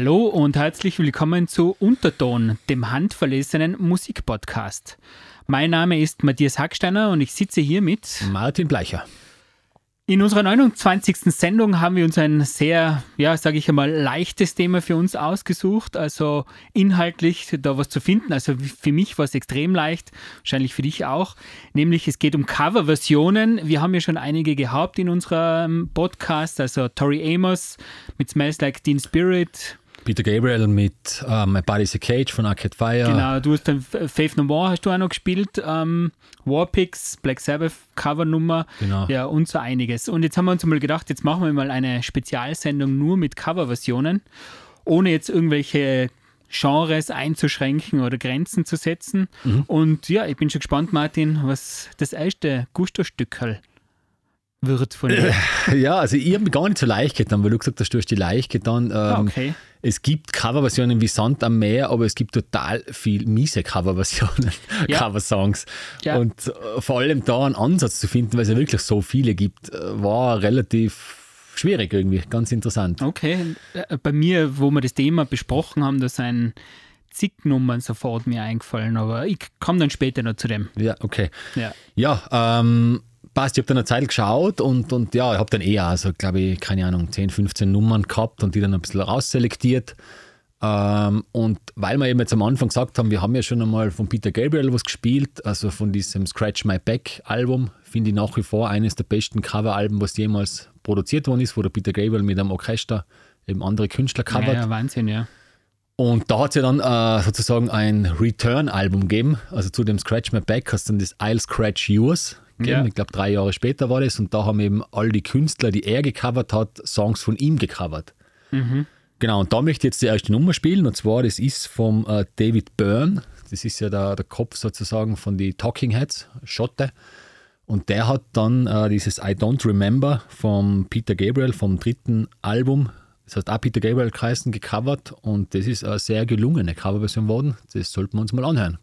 Hallo und herzlich willkommen zu Unterton, dem handverlesenen Musikpodcast. Mein Name ist Matthias Hacksteiner und ich sitze hier mit Martin Bleicher. In unserer 29. Sendung haben wir uns ein sehr, ja, sage ich einmal, leichtes Thema für uns ausgesucht. Also inhaltlich da was zu finden. Also für mich war es extrem leicht, wahrscheinlich für dich auch. Nämlich es geht um Coverversionen. Wir haben ja schon einige gehabt in unserem Podcast. Also Tori Amos mit Smells Like Teen Spirit, Peter Gabriel mit ähm, My Body's a Cage von Arcade Fire. Genau, du hast dann Faith No More hast du auch noch gespielt, ähm, Warpix, Black Sabbath Covernummer, Genau. ja und so einiges. Und jetzt haben wir uns mal gedacht, jetzt machen wir mal eine Spezialsendung nur mit Coverversionen, ohne jetzt irgendwelche Genres einzuschränken oder Grenzen zu setzen. Mhm. Und ja, ich bin schon gespannt, Martin, was das erste Gusto-Stückerl wird von dir. Ja, also ich habe mich gar nicht so leicht getan, weil du gesagt hast, du hast die leicht getan. Ähm, Ah, okay. Es gibt Coverversionen wie Sand am Meer, aber es gibt total viel miese Coverversionen, Ja. Coversongs. Ja. Und äh, vor allem da einen Ansatz zu finden, weil es ja wirklich so viele gibt, äh, war relativ schwierig irgendwie, ganz interessant. Okay, äh, bei mir, wo wir das Thema besprochen haben, da sind zig Nummern sofort mir eingefallen, aber ich komme dann später noch zu dem. Ja, okay. Ja. Ja, ähm, passt, ich habe dann eine Zeit geschaut und, und ja, ich habe dann eher, also glaube ich, keine Ahnung, 10, 15 Nummern gehabt und die dann ein bisschen rausselektiert. Ähm, und weil wir eben jetzt am Anfang gesagt haben, wir haben ja schon einmal von Peter Gabriel was gespielt, also von diesem Scratch My Back Album, finde ich nach wie vor eines der besten Coveralben, was jemals produziert worden ist, wo der Peter Gabriel mit einem Orchester eben andere Künstler Ja, covert. ja, Wahnsinn, ja. Und da hat es ja dann äh, sozusagen ein Return-Album gegeben. Also zu dem Scratch My Back hast du dann das I'll Scratch Yours gegeben. Ja. Ich glaube, drei Jahre später war das. Und da haben eben all die Künstler, die er gecovert hat, Songs von ihm gecovert. Genau, und da möchte ich jetzt die erste Nummer spielen. Und zwar, das ist vom äh, David Byrne. Das ist ja der, der Kopf sozusagen von die Talking Heads, Schotte. Und der hat dann äh, dieses I Don't Remember vom Peter Gabriel, vom dritten Album, das heißt auch Peter Gabriel Kreisen gecovert und das ist eine sehr gelungene Coverversion geworden. Das sollten wir uns mal anhören.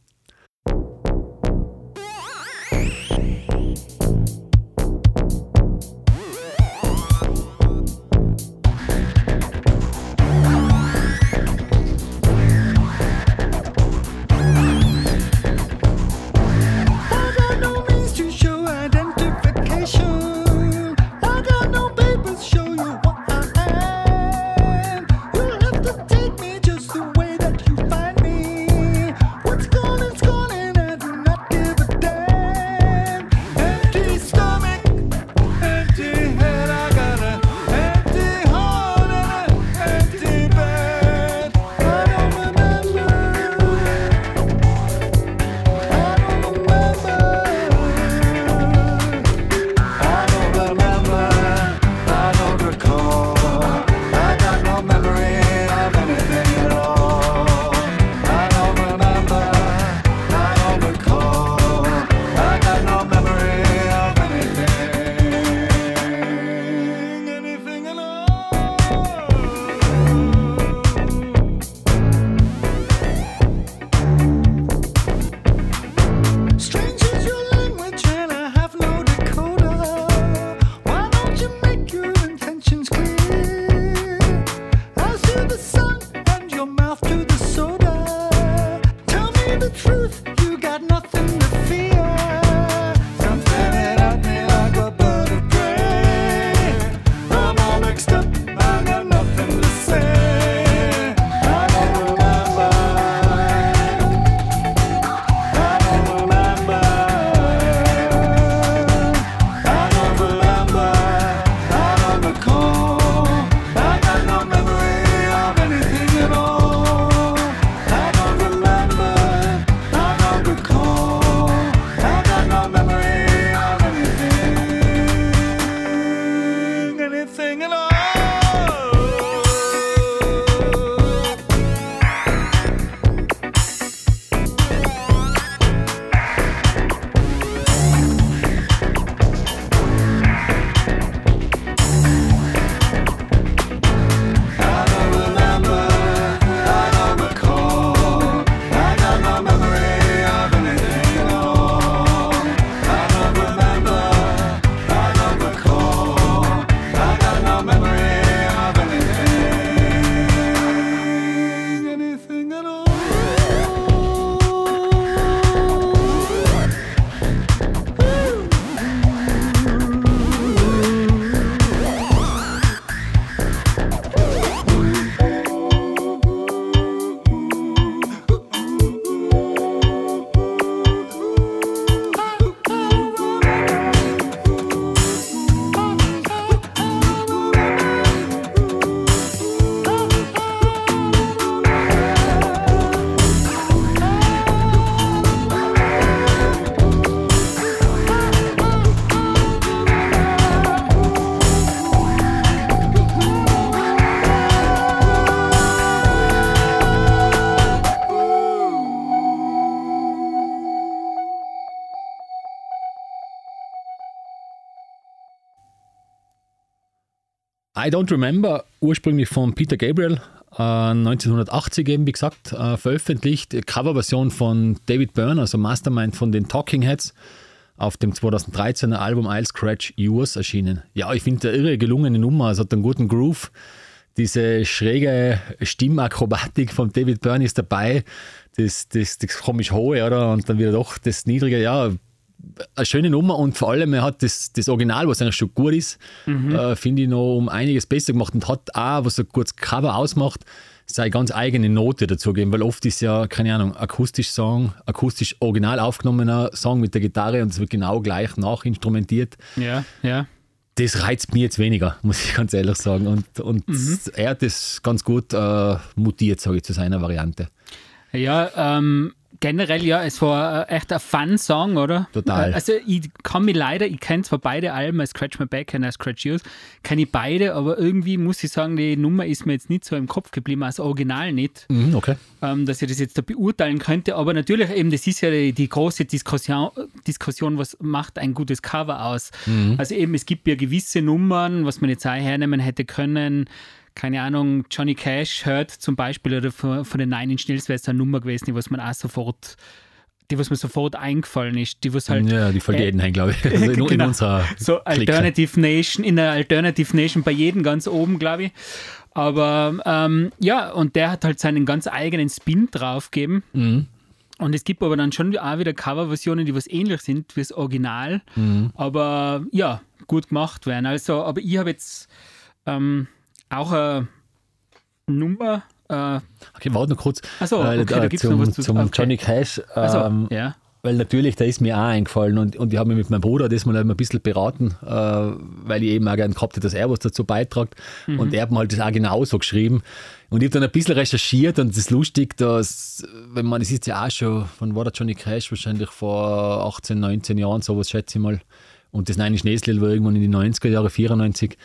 I Don't Remember, ursprünglich von Peter Gabriel, äh, 1980 eben, wie gesagt, äh, veröffentlicht. Coverversion von David Byrne, also Mastermind von den Talking Heads, auf dem 2013er Album I'll Scratch Yours erschienen. Ja, ich finde eine irre gelungene Nummer, es hat einen guten Groove. Diese schräge Stimmakrobatik von David Byrne ist dabei. Das, das, das komisch hohe, oder? Und dann wieder doch das niedrige. Ja, eine schöne Nummer und vor allem, er hat das, das Original, was eigentlich schon gut ist, äh, finde ich noch um einiges besser gemacht und hat auch, was ein kurzes Cover ausmacht, seine ganz eigene Note dazugeben, weil oft ist ja, keine Ahnung, akustisch Song, akustisch original aufgenommener Song mit der Gitarre und es wird genau gleich nachinstrumentiert. Ja, ja. Das reizt mich jetzt weniger, muss ich ganz ehrlich sagen. Und, und er hat das ganz gut äh, mutiert, sage ich, zu seiner Variante. Ja, ähm, generell ja, es war äh, echt ein Fun-Song, oder? Total. Also ich kann mich leider, ich kenne zwar beide Alben, I Scratch My Back und I Scratch Yours, kenne ich beide, aber irgendwie muss ich sagen, die Nummer ist mir jetzt nicht so im Kopf geblieben, als Original nicht, Mhm, okay. ähm, dass ich das jetzt da beurteilen könnte. Aber natürlich eben, das ist ja die, die große Diskussion, Diskussion, was macht ein gutes Cover aus? Also eben, es gibt ja gewisse Nummern, was man jetzt auch hernehmen hätte können, keine Ahnung, Johnny Cash hört zum Beispiel oder von, von den Nine Inch Nails wäre es eine Nummer gewesen, die was man auch sofort, die was mir sofort eingefallen ist, die was halt Ja, die fällt jedem ein, glaube ich. Also in, in Genau. unserer so. Alternative Nation, in der Alternative Nation bei jedem ganz oben, glaube ich. Aber ähm, ja, und der hat halt seinen ganz eigenen Spin draufgegeben. Mhm. Und es gibt aber dann schon auch wieder Coverversionen, die was ähnlich sind wie das Original, Mhm. aber ja, gut gemacht werden. Also, aber ich habe jetzt ähm, auch eine Nummer. Äh, Okay, warte noch kurz. Ach so, okay, da gibt's zum, noch was zu- zum okay. Johnny Cash. also, ähm, ja. Weil natürlich, da ist mir auch eingefallen und, und ich habe mich mit meinem Bruder das mal ein bisschen beraten, äh, weil ich eben auch gerne gehabt hätte, dass er was dazu beitragt. Mhm. Und er hat mir halt das auch genauso geschrieben. Und ich habe dann ein bisschen recherchiert und es ist lustig, dass, wenn man, das ist ja auch schon, wann war der Johnny Cash? Wahrscheinlich vor 18, 19 Jahren, sowas schätze ich mal. Und das Nein Schneeslied war irgendwann in die 90er Jahre, 94.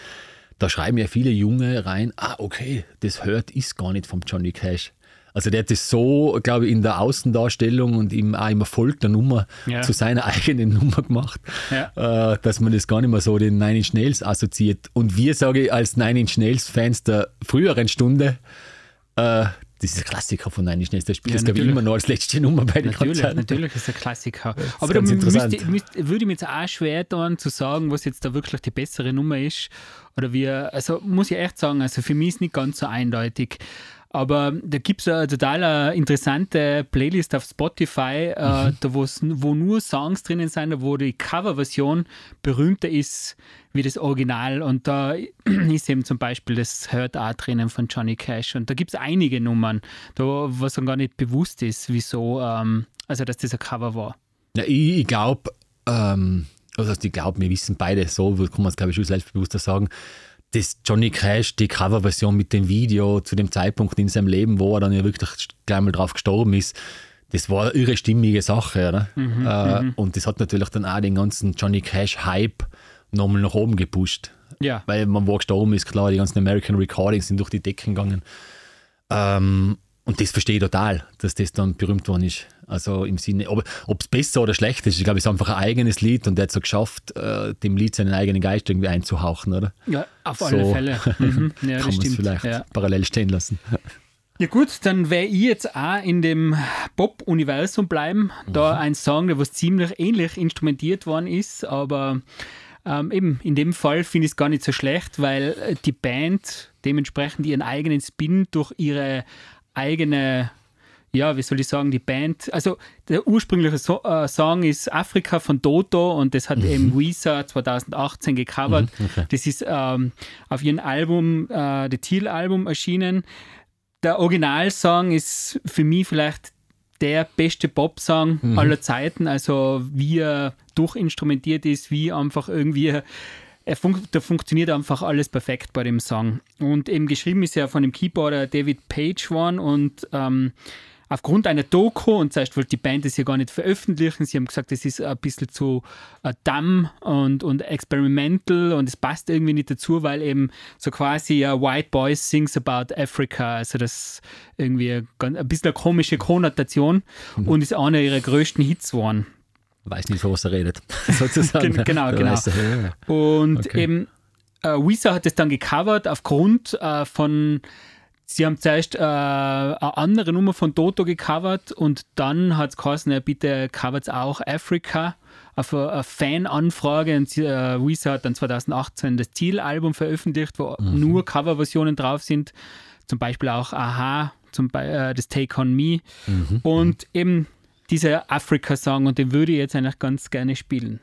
Da schreiben ja viele Junge rein, ah, okay, das hört ist gar nicht vom Johnny Cash. Also der hat das so, glaube ich, in der Außendarstellung und im, auch im Erfolg der Nummer Ja. zu seiner eigenen Nummer gemacht, Ja. äh, dass man das gar nicht mehr so den Nine Inch Nails assoziiert. Und wir, sage ich, als Nine Inch Nails Fans der früheren Stunde, äh, das ist ein Klassiker von Nine Inch Nails, der spielt Ja, das, glaube ich, immer noch als letzte Nummer bei den Natürlich, Konzerten. natürlich ist ein Klassiker. Aber da müsste, müsste, würde ich mir jetzt auch schwer tun, zu sagen, was jetzt da wirklich die bessere Nummer ist. Oder wie, also muss ich echt sagen, also für mich ist nicht ganz so eindeutig. Aber da gibt es eine total interessante Playlist auf Spotify, äh, da wo's, wo nur Songs drinnen sind, wo die Coverversion berühmter ist wie das Original. Und da ist eben zum Beispiel das Hurt auch drinnen von Johnny Cash. Und da gibt es einige Nummern, da, was dann gar nicht bewusst ist, wieso, ähm, also dass das ein Cover war. Ja, ich, ich glaube, ähm, also ich glaube, wir wissen beide, so kann man es, glaube ich, schon selbstbewusster sagen, dass Johnny Cash die Coverversion mit dem Video zu dem Zeitpunkt in seinem Leben, wo er dann ja wirklich gleich mal drauf gestorben ist, das war eine irre stimmige Sache. Oder? äh, und das hat natürlich dann auch den ganzen Johnny Cash-Hype nochmal nach oben gepusht. Ja. Weil man wo er gestorben ist, klar, die ganzen American Recordings sind durch die Decken gegangen. Ähm, und das verstehe ich total, dass das dann berühmt worden ist. Also im Sinne, ob es besser oder schlecht ist, ich glaube, es ist einfach ein eigenes Lied und der hat so geschafft, äh, dem Lied seinen eigenen Geist irgendwie einzuhauchen, oder? Ja, auf alle So Fälle. Mhm. Ja, das Kann man es stimmt. vielleicht Ja. parallel stehen lassen. Ja gut, dann wäre ich jetzt auch in dem Pop-Universum bleiben. Da ein Song, der was ziemlich ähnlich instrumentiert worden ist, aber ähm, eben in dem Fall finde ich es gar nicht so schlecht, weil äh, die Band dementsprechend ihren eigenen Spin durch ihre eigene, ja, wie soll ich sagen, die Band, also der ursprüngliche so äh, Song ist Afrika von Toto und das hat eben Weezer 2018 gecovert. Das ist ähm, auf ihrem Album, äh, das Thiel-Album erschienen. Der Originalsong ist für mich vielleicht der beste Pop-Song aller Zeiten. Also wie er durchinstrumentiert ist, wie einfach irgendwie, fun da funktioniert einfach alles perfekt bei dem Song. Und eben geschrieben ist ja von dem Keyboarder David Page One und ähm, aufgrund einer Doku, und zuerst wollte die Band das ja gar nicht veröffentlichen, sie haben gesagt, das ist ein bisschen zu äh, dumm und, und experimental und es passt irgendwie nicht dazu, weil eben so quasi a White Boy sings about Africa, also das irgendwie ein, ein bisschen eine komische Konnotation und ist einer ihrer größten Hits geworden. Weiß nicht, von was er redet, sozusagen. Gen- genau, genau. ja. Und Okay. eben äh, Weezer hat es dann gecovert aufgrund äh, von Sie haben zuerst äh, eine andere Nummer von Toto gecovert und dann hat es geheißen, ja, bitte covert auch Africa auf eine, Fan-Anfrage und äh, Weezer hat dann 2018 das Zielalbum veröffentlicht, wo nur Coverversionen drauf sind, zum Beispiel auch Aha, zum Be äh, das Take On Me und eben dieser Africa-Song und den würde ich jetzt eigentlich ganz gerne spielen.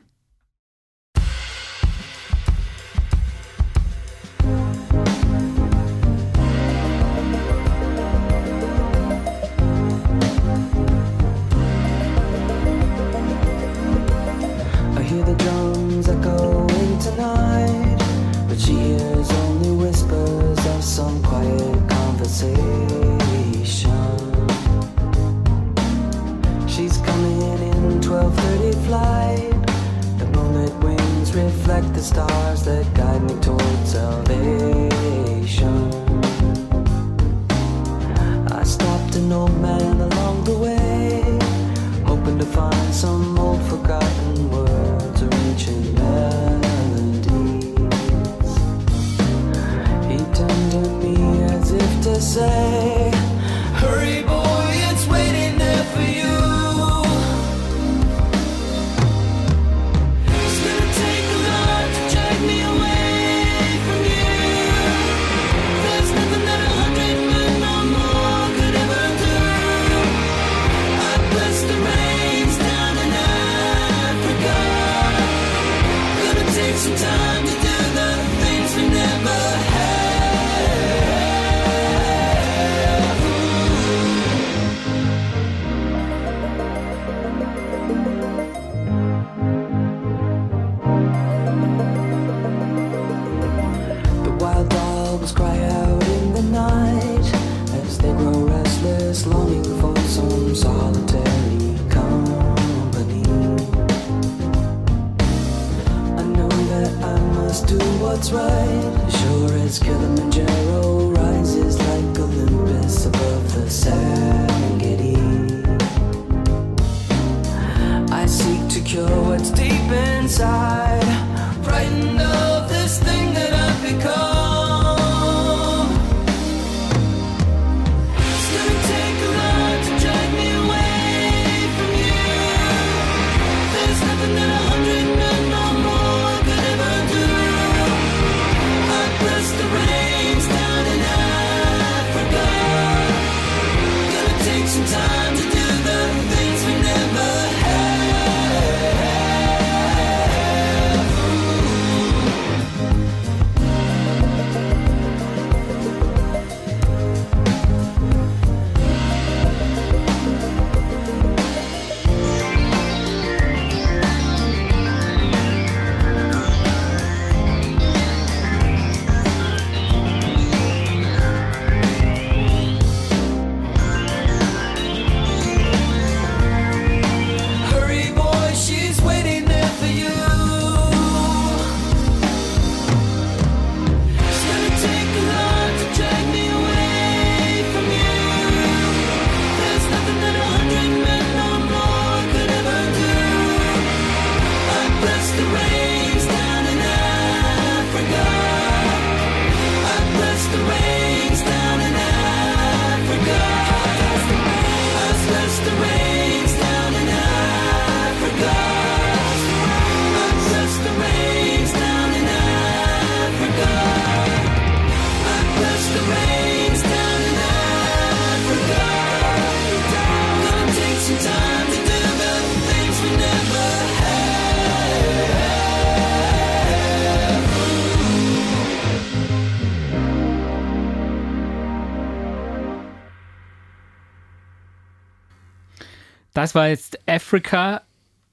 Das war jetzt Africa,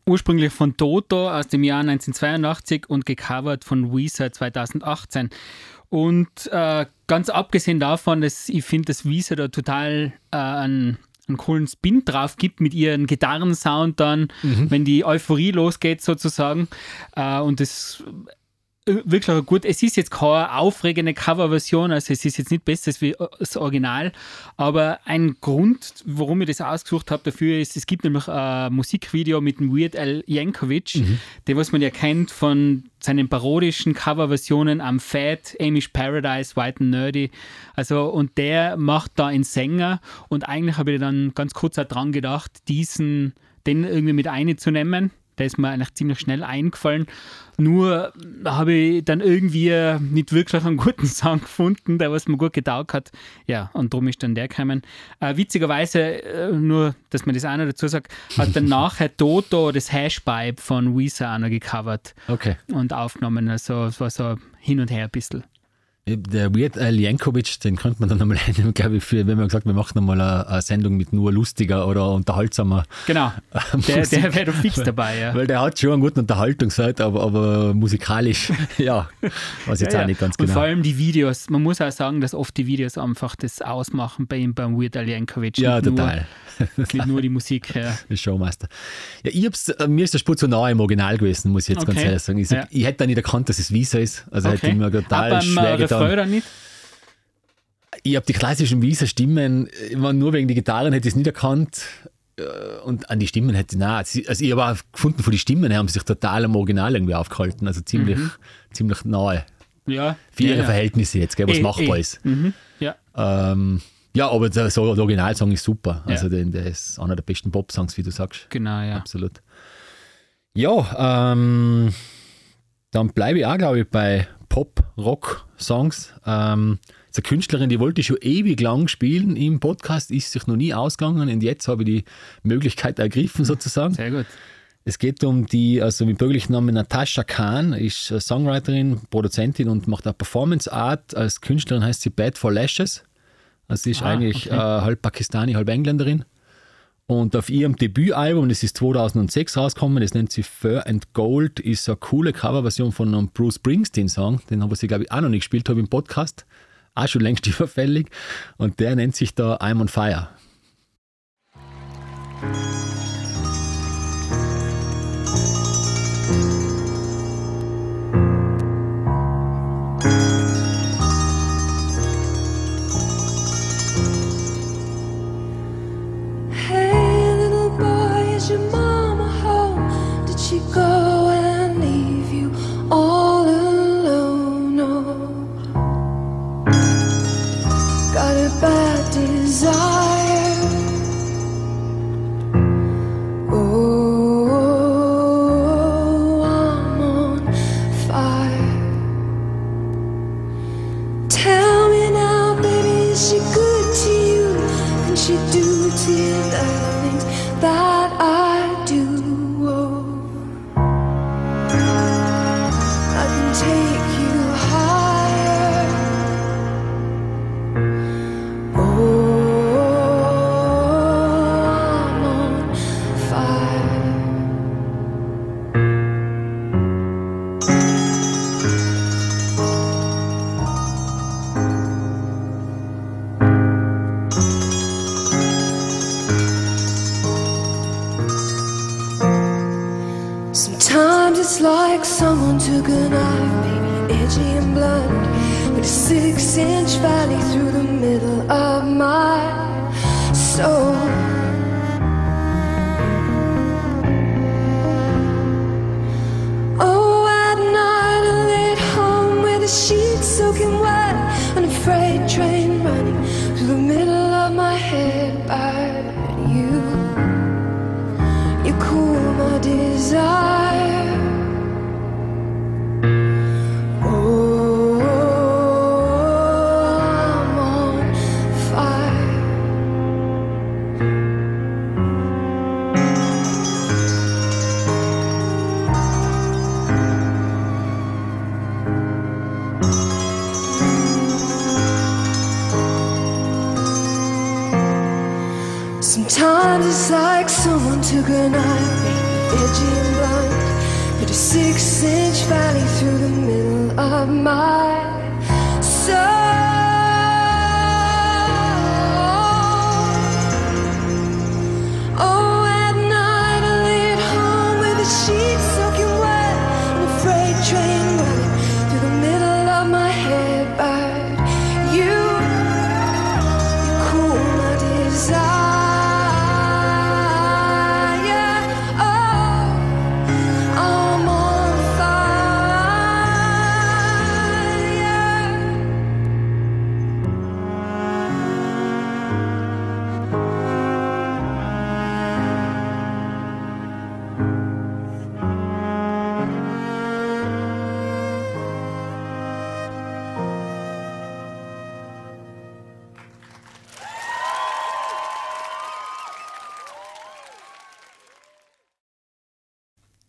ursprünglich von Toto aus dem Jahr 1982 und gecovert von Weezer 2018. Und äh, ganz abgesehen davon, dass ich finde, dass Weezer da total äh, einen, einen coolen Spin drauf gibt mit ihren Gitarrensound dann, wenn die Euphorie losgeht sozusagen. Äh, und das wirklich eine gut. Es ist jetzt keine aufregende Coverversion, also es ist jetzt nicht besser als äh, das Original, aber ein Grund, warum ich das ausgesucht habe dafür ist, es gibt nämlich ein Musikvideo mit dem Weird Al Yankovic, den was man ja kennt von seinen parodischen Coverversionen am Fat, Amish Paradise, White and Nerdy. Also, und der macht da einen Sänger und eigentlich habe ich dann ganz kurz auch dran gedacht, diesen, den irgendwie mit einzunehmen. Der ist mir eigentlich ziemlich schnell eingefallen. Nur habe ich dann irgendwie nicht wirklich einen guten Song gefunden, der was mir gut getaugt hat. Ja, und darum ist dann der gekommen. Äh, witzigerweise, äh, nur, dass man das auch noch dazu sagt, hat dann nachher Toto das Hashpipe von Weezer auch noch gecovert Okay. und aufgenommen. Also es war so hin und her ein bisschen. Der Weird Al Yankovic, den könnte man dann nochmal einnehmen, glaube ich, für, wenn man gesagt, wir machen nochmal eine, eine Sendung mit nur lustiger oder unterhaltsamer. Genau, der, der wäre doch fix dabei. Ja. Weil der hat schon einen guten Unterhaltungswert, aber, aber musikalisch, ja, weiß jetzt Ja, auch ja. nicht ganz Und vor genau. allem die Videos. Man muss auch sagen, dass oft die Videos einfach das ausmachen bei ihm, beim Weird Al Yankovic. Ja, total. Nur, nicht nur die Musik. Ja. Der Showmaster. Ja, ich hab's, äh, mir ist der Spur zu nahe im Original gewesen, muss ich jetzt ganz Okay. ehrlich sagen. Ich, sag, Ja. ich hätte da nicht erkannt, dass es Visa ist. Also hätte ich mir total beim schwer äh, getan. Refrain dann nicht? Ich habe die klassischen Visa-Stimmen, nur wegen die Gitarren hätte ich es nicht erkannt. Äh, Und an die Stimmen hätte ich, nein, also ich habe auch gefunden, von den Stimmen her haben sie sich total am Original irgendwie aufgehalten. Also ziemlich, ziemlich nahe. Ja. Für ihre ja. Verhältnisse jetzt, gell, was Eh, machbar eh. ist. Mhm. Ja. Ähm, ja, aber der, so, der Originalsong ist super. Ja. Also den, der ist einer der besten Pop-Songs, wie du sagst. Genau, ja. Absolut. Ja, ähm, dann bleibe ich auch, glaube ich, bei Pop-Rock-Songs. Ähm, ist eine Künstlerin, die wollte ich schon ewig lang spielen im Podcast, ist sich noch nie ausgegangen und jetzt habe ich die Möglichkeit ergriffen sozusagen. Sehr gut. Es geht um die, also mit bürgerlichen Namen Natasha Khan, ist Songwriterin, Produzentin und macht auch Performance Art. Als Künstlerin heißt sie Bad for Lashes. Also sie ist Ah, eigentlich okay. äh, halb Pakistani, halb Engländerin. Und auf ihrem Debütalbum, das ist 2006 rausgekommen, das nennt sie Fur and Gold, ist eine coole Coverversion von einem Bruce Springsteen-Song. Den habe ich, glaube ich, auch noch nicht gespielt habe im Podcast. Auch schon längst überfällig. Und der nennt sich da I'm on Fire. Desire.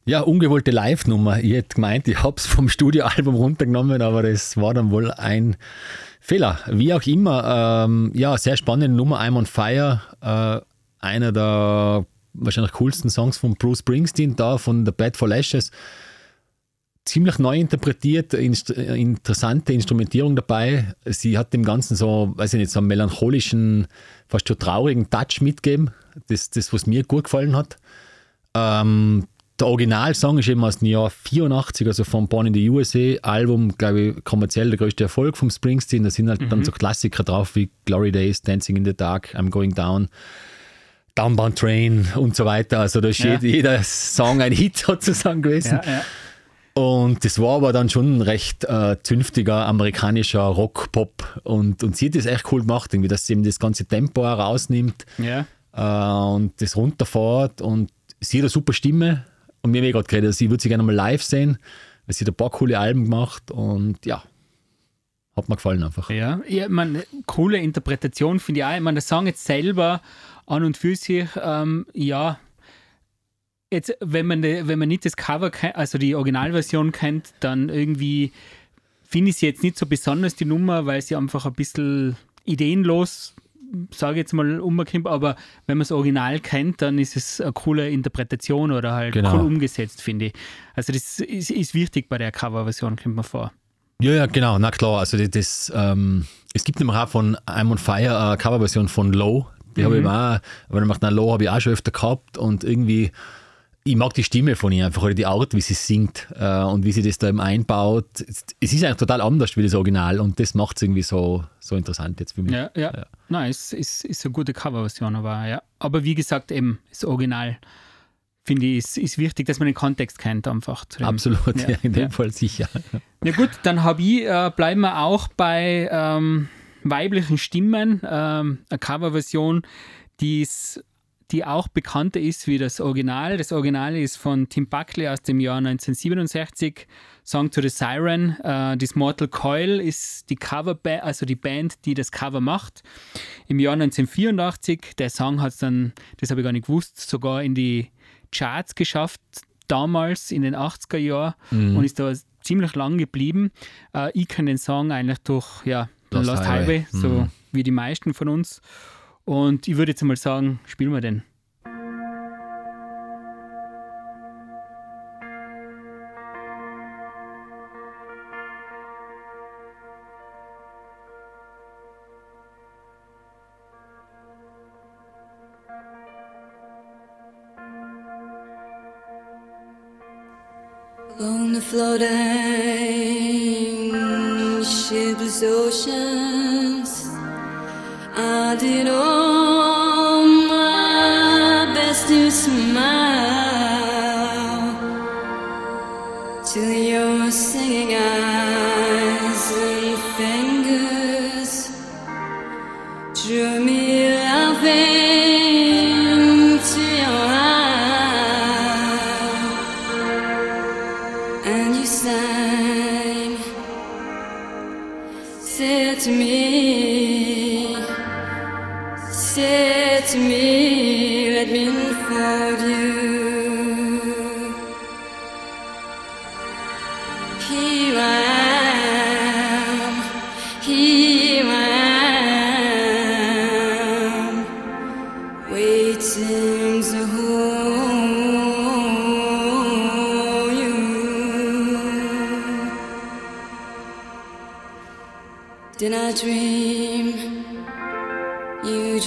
Ja, ungewollte Live-Nummer. Ich hätte gemeint, ich habe es vom Studioalbum runtergenommen, aber das war dann wohl ein Fehler. Wie auch immer, ähm, ja, sehr spannende Nummer, I'm on Fire. Äh, einer der wahrscheinlich coolsten Songs von Bruce Springsteen, da von The Bad for Lashes. Ziemlich neu interpretiert, inst interessante Instrumentierung dabei. Sie hat dem Ganzen so, weiß ich nicht, so einen melancholischen, fast schon traurigen Touch mitgegeben. Das, das was mir gut gefallen hat. Ähm, der Originalsong ist eben aus dem Jahr 84, also vom Born in the USA Album, glaube ich, kommerziell der größte Erfolg vom Springsteen. Da sind halt dann so Klassiker drauf wie Glory Days, Dancing in the Dark, I'm Going Down, Downbound Train und so weiter. Also da ist Ja. jed- jeder Song ein Hit sozusagen gewesen. Ja, ja. Und das war aber dann schon ein recht äh, zünftiger amerikanischer Rock-Pop. Und, und sie hat das echt cool gemacht, irgendwie, dass sie eben das ganze Tempo rausnimmt äh, und das runterfährt. Und sie hat eine super Stimme. Und mir habe ich gerade geredet, sie würde sie gerne mal live sehen, sie hat ein paar coole Alben gemacht. Und ja, hat mir gefallen einfach. Ja, ja man, coole Interpretation finde ich auch. Ich meine, der Song jetzt selber an und für sich, ähm, ja, jetzt, wenn man, wenn man nicht das Cover, also die Originalversion kennt, dann irgendwie finde ich sie jetzt nicht so besonders, die Nummer, weil sie einfach ein bisschen ideenlos, sage jetzt mal, umkommt. Aber wenn man das Original kennt, dann ist es eine coole Interpretation oder halt Genau. cool umgesetzt, finde ich. Also das ist, ist wichtig bei der Coverversion, kommt mir vor. Ja, ja, genau, na klar. Also das, das ähm, es gibt nämlich auch von I'm on Fire eine Coverversion von Low. Die habe ich auch, aber dann macht na Low habe ich auch schon öfter gehabt und irgendwie, ich mag die Stimme von ihr einfach oder die Art, wie sie singt äh, und wie sie das da eben einbaut. Es ist eigentlich total anders wie das Original und das macht es irgendwie so, so interessant jetzt für mich. Ja, ja. Nein, es ist, ist eine gute Coverversion, aber ja. Aber wie gesagt, eben, das Original finde ich, ist, ist wichtig, dass man den Kontext kennt einfach. Absolut, ja, Ja, in dem ja. Fall sicher. Ja gut, dann habe ich, äh, bleiben wir auch bei ähm, weiblichen Stimmen. Ähm, eine Coverversion, die ist die auch bekannter ist wie das Original. Das Original ist von Tim Buckley aus dem Jahr 1967, Song to the Siren. Äh, das Mortal Coil ist die Coverband, also die Band, die das Cover macht. Im Jahr 1984, der Song hat es dann, das habe ich gar nicht gewusst, sogar in die Charts geschafft, damals in den 80er Jahren und ist da ziemlich lang geblieben. Äh, ich kenne den Song eigentlich durch ja, Lost, Lost Highway, Highway. so Mhm. wie die meisten von uns. Und ich würde jetzt mal sagen, spielen wir den.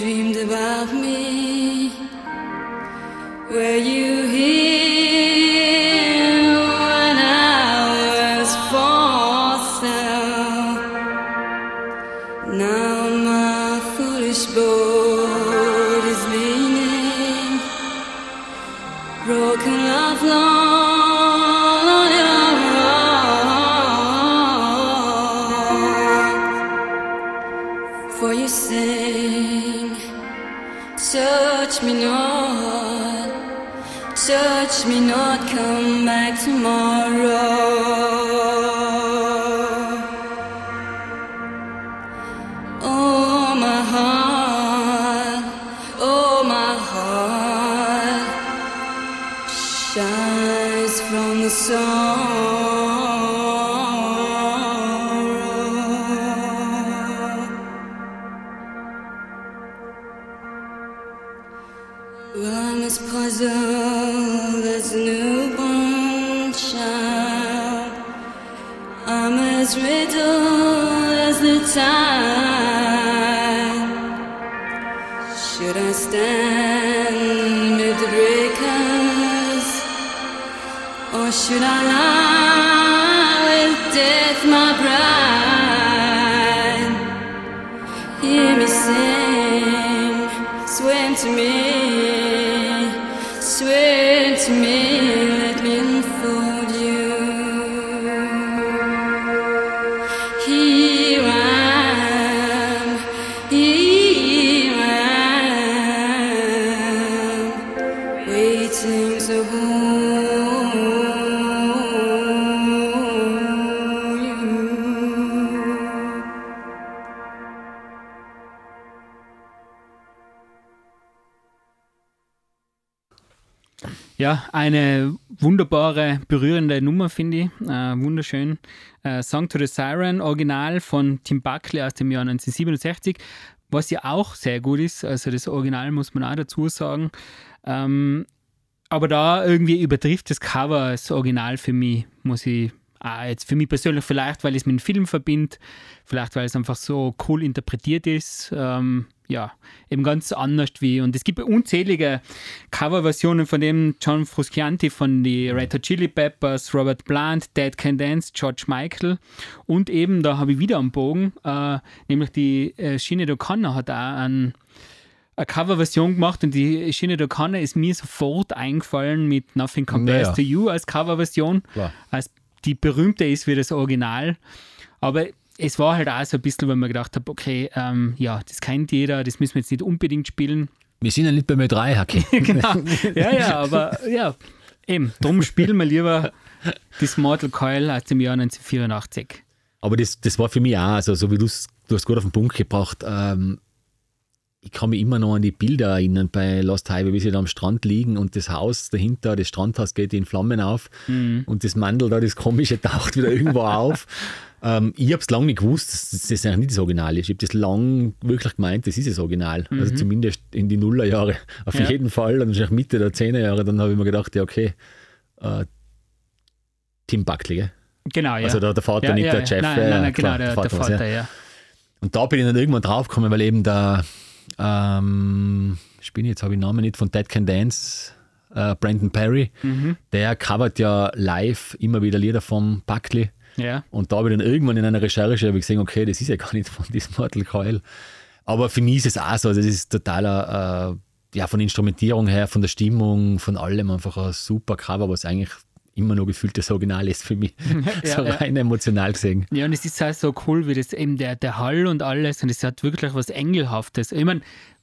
Dreamed about me. Were you here Ja, eine wunderbare, berührende Nummer, finde ich. Äh, wunderschön. Äh, Song to the Siren, Original von Tim Buckley aus dem Jahr 1967, was ja auch sehr gut ist. Also das Original muss man auch dazu sagen. Ähm, aber da irgendwie übertrifft das Cover das Original für mich, muss ich auch jetzt für mich persönlich vielleicht, weil es mit dem Film verbinde, vielleicht weil es einfach so cool interpretiert ist. Ähm, ja, eben ganz anders wie. Und es gibt unzählige Coverversionen von dem John Frusciante von die Red Hot Chili Peppers, Robert Plant, Dead Can Dance, George Michael und eben, da habe ich wieder am Bogen, äh, nämlich die äh, Sinead O'Connor hat auch ein eine Coverversion gemacht und die Sinead O'Connor ist mir sofort eingefallen mit Nothing Compares Naja. to You als Coverversion, als die berühmter ist wie das Original. Aber es war halt auch so ein bisschen, weil man gedacht habe, okay, ähm, ja, das kennt jeder, das müssen wir jetzt nicht unbedingt spielen. Wir sind ja nicht beim Ö3 Hacke. genau. Ja, ja, aber ja, eben, drum spielen wir lieber das Mortal Coil aus dem Jahr 1984. Aber das, das war für mich auch, also so wie du es du hast gut auf den Punkt gebracht, ähm, ich kann mich immer noch an die Bilder erinnern bei Lost Highway, wie sie da am Strand liegen und das Haus dahinter, das Strandhaus geht in Flammen auf und das Mandel da, das komische, taucht wieder irgendwo auf. Ähm, ich habe es lange nicht gewusst, dass das, das eigentlich nicht das Original ist. Ich habe das lang wirklich gemeint, das ist das Original. Also zumindest in die Nullerjahre auf Ja. jeden Fall. Und wahrscheinlich Mitte der Zehnerjahre, dann habe ich mir gedacht, ja okay, äh, Tim Buckley, gell? Genau, ja. Also der, der Vater, ja, nicht ja, der. Chef. Nein, äh, nein, nein, genau, der, der Vater, ja. ja. Und da bin ich dann irgendwann draufgekommen, weil eben der, ähm, ich bin jetzt, habe ich den Namen nicht, von Dead Can Dance, äh, Brandon Perry, Mhm. der covert ja live immer wieder Lieder vom Buckley. Ja, Und da habe ich dann irgendwann in einer Recherche gesehen, okay, das ist ja gar nicht von diesem Mortal Coil. Aber für mich ist es auch so, das ist totaler, äh, ja, von Instrumentierung her, von der Stimmung, von allem einfach ein super Cover, was eigentlich immer noch gefühlt das Original ist für mich. Ja, so ja. rein emotional gesehen. Ja, und es ist halt so cool, wie das eben der, der Hall und alles, und es hat wirklich was Engelhaftes. Ich meine,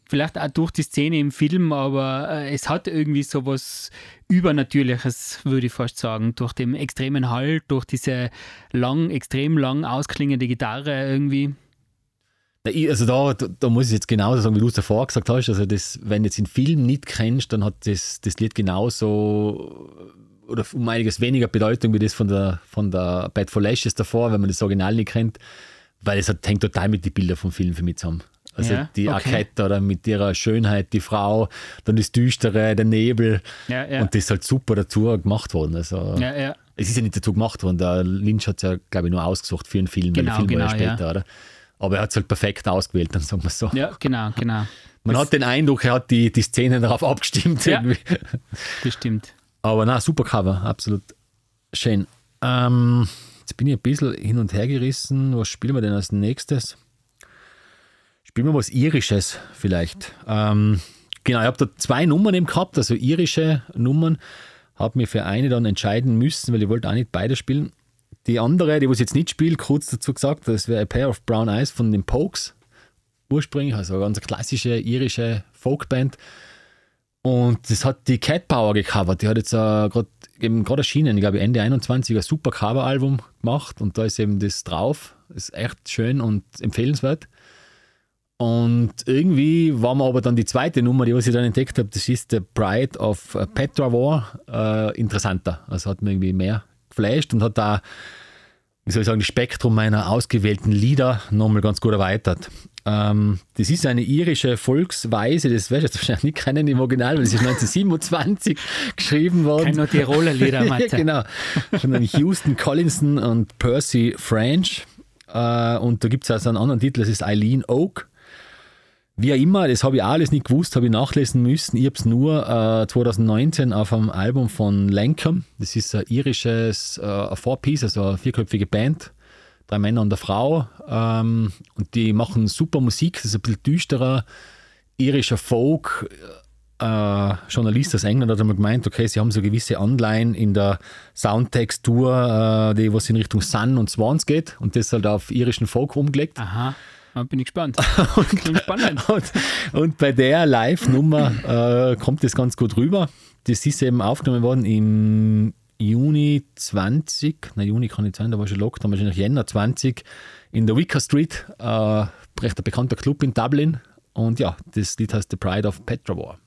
vielleicht auch durch die Szene im Film, aber äh, es hat irgendwie so was Übernatürliches, würde ich fast sagen, durch den extremen Hall, durch diese lang, extrem lang ausklingende Gitarre irgendwie. Also da, da, muss ich jetzt genauso sagen, wie du es davor gesagt hast. Also das, wenn du jetzt den Film nicht kennst, dann hat das, das Lied genauso oder um einiges weniger Bedeutung wie das von der, von der Bad for Lashes davor, wenn man das Original nicht kennt, weil es hängt total mit den Bildern vom Film für mich zusammen. Also Ja, die okay. Arquette oder mit ihrer Schönheit, die Frau, dann das Düstere, der Nebel Ja, ja. und das ist halt super dazu gemacht worden. Also es ist ja nicht dazu gemacht worden. Der Lynch hat es ja, glaube ich, nur ausgesucht für einen Film, Genau, weil der Film war genau, ja später, oder? Aber er hat es halt perfekt ausgewählt, dann sagen wir so. Ja, genau, genau. Man hat den Eindruck, er hat die, die Szenen darauf abgestimmt. Ja. Irgendwie. Bestimmt. Aber na, super Cover, absolut schön. Ähm, jetzt bin ich ein bisschen hin und her gerissen. Was spielen wir denn als nächstes? Spielen wir was Irisches vielleicht. Ähm, genau, ich habe da zwei Nummern eben gehabt, also irische Nummern. Habe mich für eine dann entscheiden müssen, weil ich wollte auch nicht beide spielen. Die andere, die was ich jetzt nicht spiele, kurz dazu gesagt, das wäre A Pair of Brown Eyes von den Pokes ursprünglich, also eine ganz klassische irische Folkband. Und das hat die Cat Power gecovert. Die hat jetzt äh, gerade eben gerade erschienen, ich glaube Ende 21 ein super Coveralbum gemacht und da ist eben das drauf. Ist echt schön und empfehlenswert. Und irgendwie war mir aber dann die zweite Nummer, die was ich dann entdeckt habe, das ist The Bride of äh, Petra War, äh, interessanter. Also hat mir irgendwie mehr geflasht und hat da, wie soll ich sagen, das Spektrum meiner ausgewählten Lieder nochmal ganz gut erweitert. Ähm, das ist eine irische Volksweise, das wirst du jetzt wahrscheinlich nicht kennen im Original, weil es ist 1927 geschrieben worden. Kein nur Tiroler Lieder, ja, Matze. genau. Von Houston Collinson und Percy French. Äh, und da gibt es also einen anderen Titel, das ist Eileen Oak. Wie auch immer, das habe ich alles nicht gewusst, habe ich nachlesen müssen. Ich habe es nur äh, 2019 auf einem Album von Lankham. Das ist ein irisches äh, Four-Piece, also eine vierköpfige Band. Drei Männer und eine Frau. Ähm, und die machen super Musik. Das ist ein bisschen düsterer, irischer Folk. Äh, Journalist aus England hat einmal gemeint, okay, sie haben so gewisse Anleihen in der Soundtextur, äh, die was in Richtung Sun und Swans geht und das halt auf irischen Folk umgelegt. Aha, da bin ich gespannt. Klingt spannend. Und, und bei der Live-Nummer äh, kommt das ganz gut rüber. Das ist eben aufgenommen worden im Juni 20, na Juni kann nicht sein, da war schon Lockdown, wahrscheinlich Jänner 20, in der Wicker Street, äh, recht ein bekannter Club in Dublin. Und ja, das Lied heißt The Pride of Petrawar.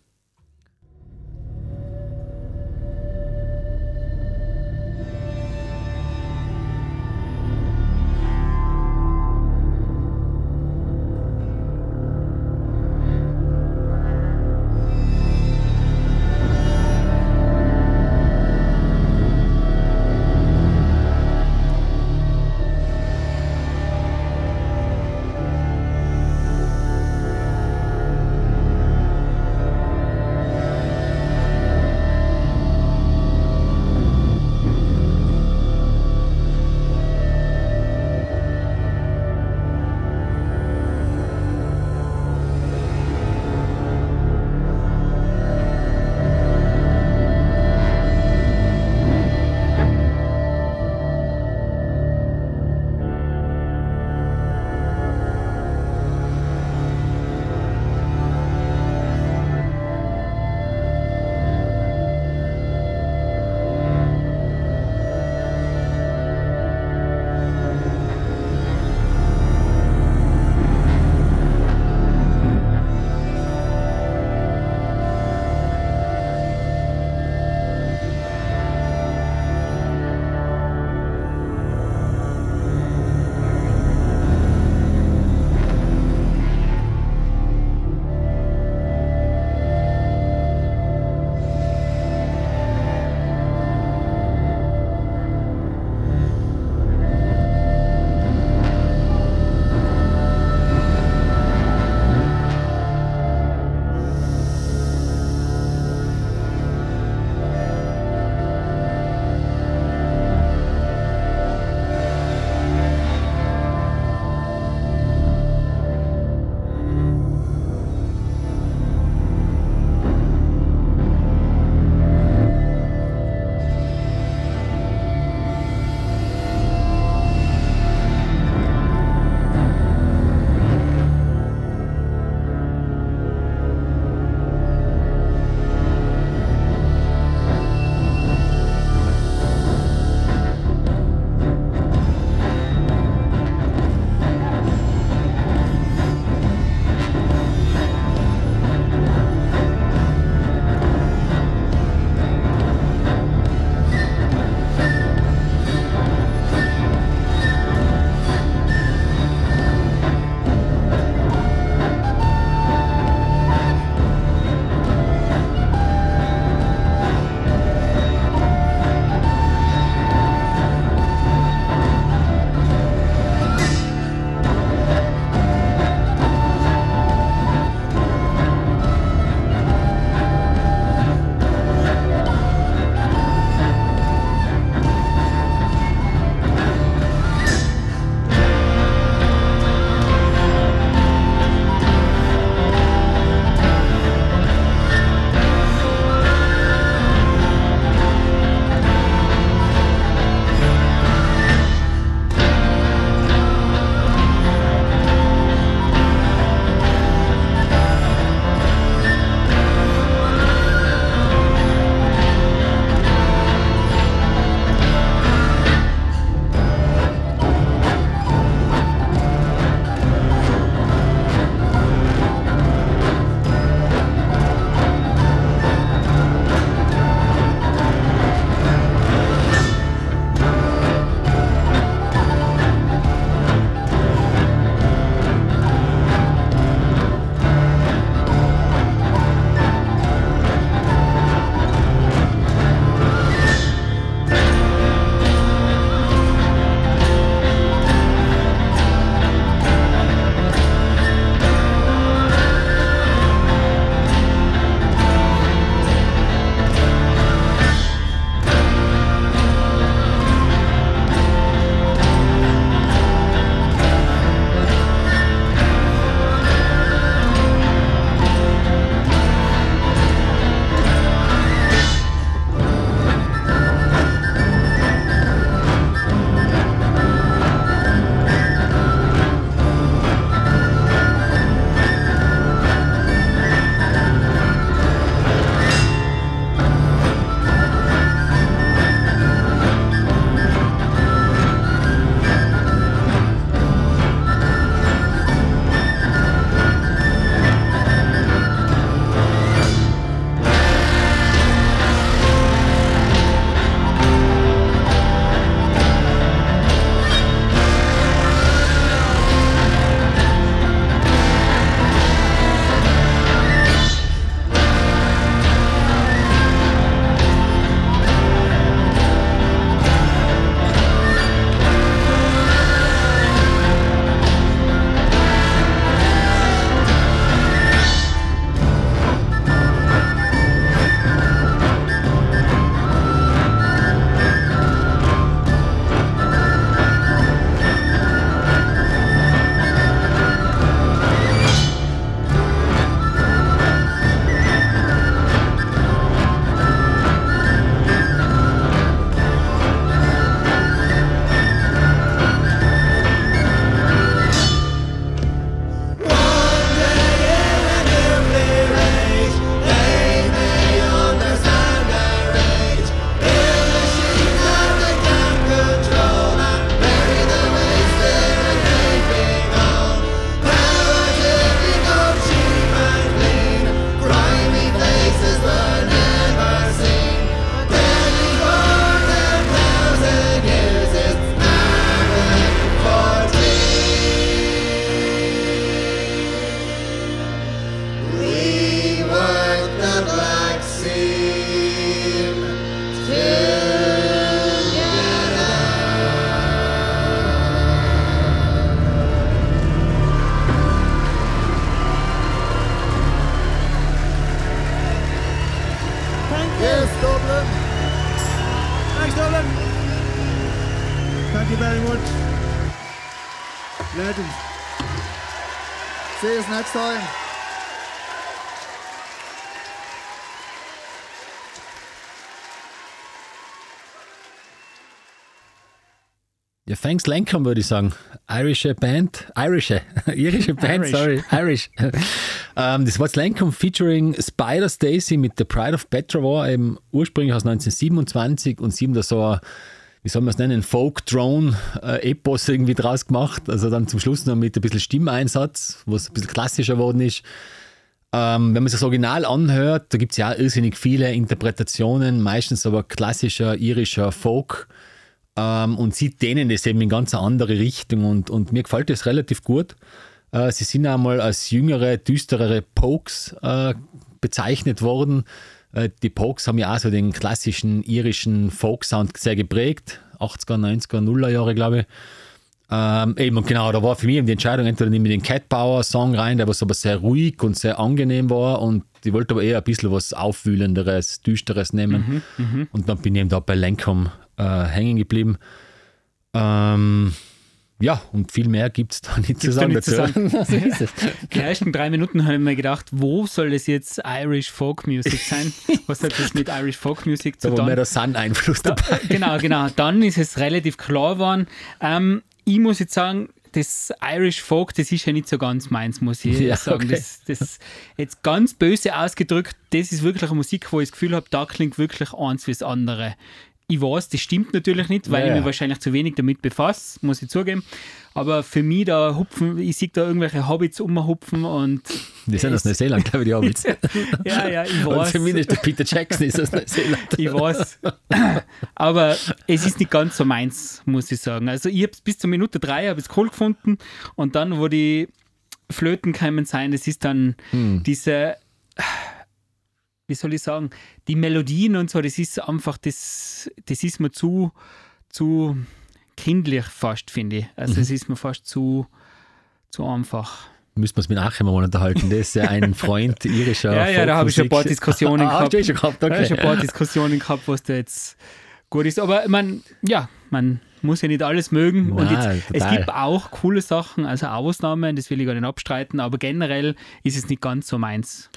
See you next time. Ja, Thanks Lancome würde ich sagen. Irische Band, irische, irische Band, Irish. sorry, Irish. ähm, das war das Lancome featuring Spider Stacy mit The Pride of Petra war eben ursprünglich aus 1927 und sie haben da so ein, wie soll man es nennen, Folk-Drone-Epos irgendwie draus gemacht. Also dann zum Schluss noch mit ein bisschen Stimmeinsatz, was ein bisschen klassischer geworden ist. Ähm, wenn man sich das Original anhört, da gibt es ja auch irrsinnig viele Interpretationen, meistens aber klassischer irischer Folk ähm, und sie dehnen das eben in ganz eine andere Richtung und, und mir gefällt das relativ gut. Äh, sie sind einmal als jüngere, düsterere Pokes äh, bezeichnet worden. Äh, die Pokes haben ja auch so den klassischen irischen Folk-Sound sehr geprägt. 80er, 90er, 0er Jahre, glaube ich. Ähm, eben, und genau, da war für mich eben die Entscheidung, entweder nehme ich den Cat Power Song rein, der was aber sehr ruhig und sehr angenehm war und ich wollte aber eher ein bisschen was Aufwühlenderes, Düsteres nehmen. Und dann bin ich eben da bei Lancome äh, hängen geblieben. Ähm, ja, und viel mehr gibt es da nicht zu Gibt's da nicht zu dazu. sagen. so ist es. Die ersten drei Minuten habe ich mir gedacht, wo soll das jetzt Irish Folk Music sein? Was hat das mit Irish Folk Music zu Da war tun? mehr der Sun-Einfluss dabei. genau, genau. Dann ist es relativ klar geworden. Ähm, ich muss jetzt sagen, das Irish Folk, das ist ja nicht so ganz meins, muss ich Ja, sagen. okay. Das, das jetzt ganz böse ausgedrückt, das ist wirklich eine Musik, wo ich das Gefühl habe, da klingt wirklich eins wie das andere. Ich weiß, das stimmt natürlich nicht, weil Ja, ich ja. mich wahrscheinlich zu wenig damit befasse, muss ich zugeben. Aber für mich da hupfen, ich sehe da irgendwelche Hobbits umhupfen und Die sind aus Neuseeland, glaube ich, die Hobbits. ja, ja, ich Und weiß. zumindest der Peter Jackson ist aus Neuseeland. Ich weiß. Aber es ist nicht ganz so meins, muss ich sagen. Also ich habe bis zur Minute drei habe es cool gefunden und dann, wo die Flöten kämen sein, das ist dann diese, wie soll ich sagen, die Melodien und so, das ist einfach, das, das ist mir zu, zu kindlich fast, finde ich. Also es ist mir fast zu, zu einfach. Müssen wir uns mit Achim mal unterhalten. Der ist ja ein Freund irischer Ja, ja, da habe ich schon ein paar. Diskussionen ah, gehabt. Eh schon gehabt, Da habe okay. ich schon ein paar Diskussionen gehabt, was da jetzt gut ist. Aber man, ja, man muss ja nicht alles mögen. Und Ja, jetzt, es gibt auch coole Sachen, also Ausnahmen, das will ich gar nicht abstreiten, aber generell ist es nicht ganz so meins.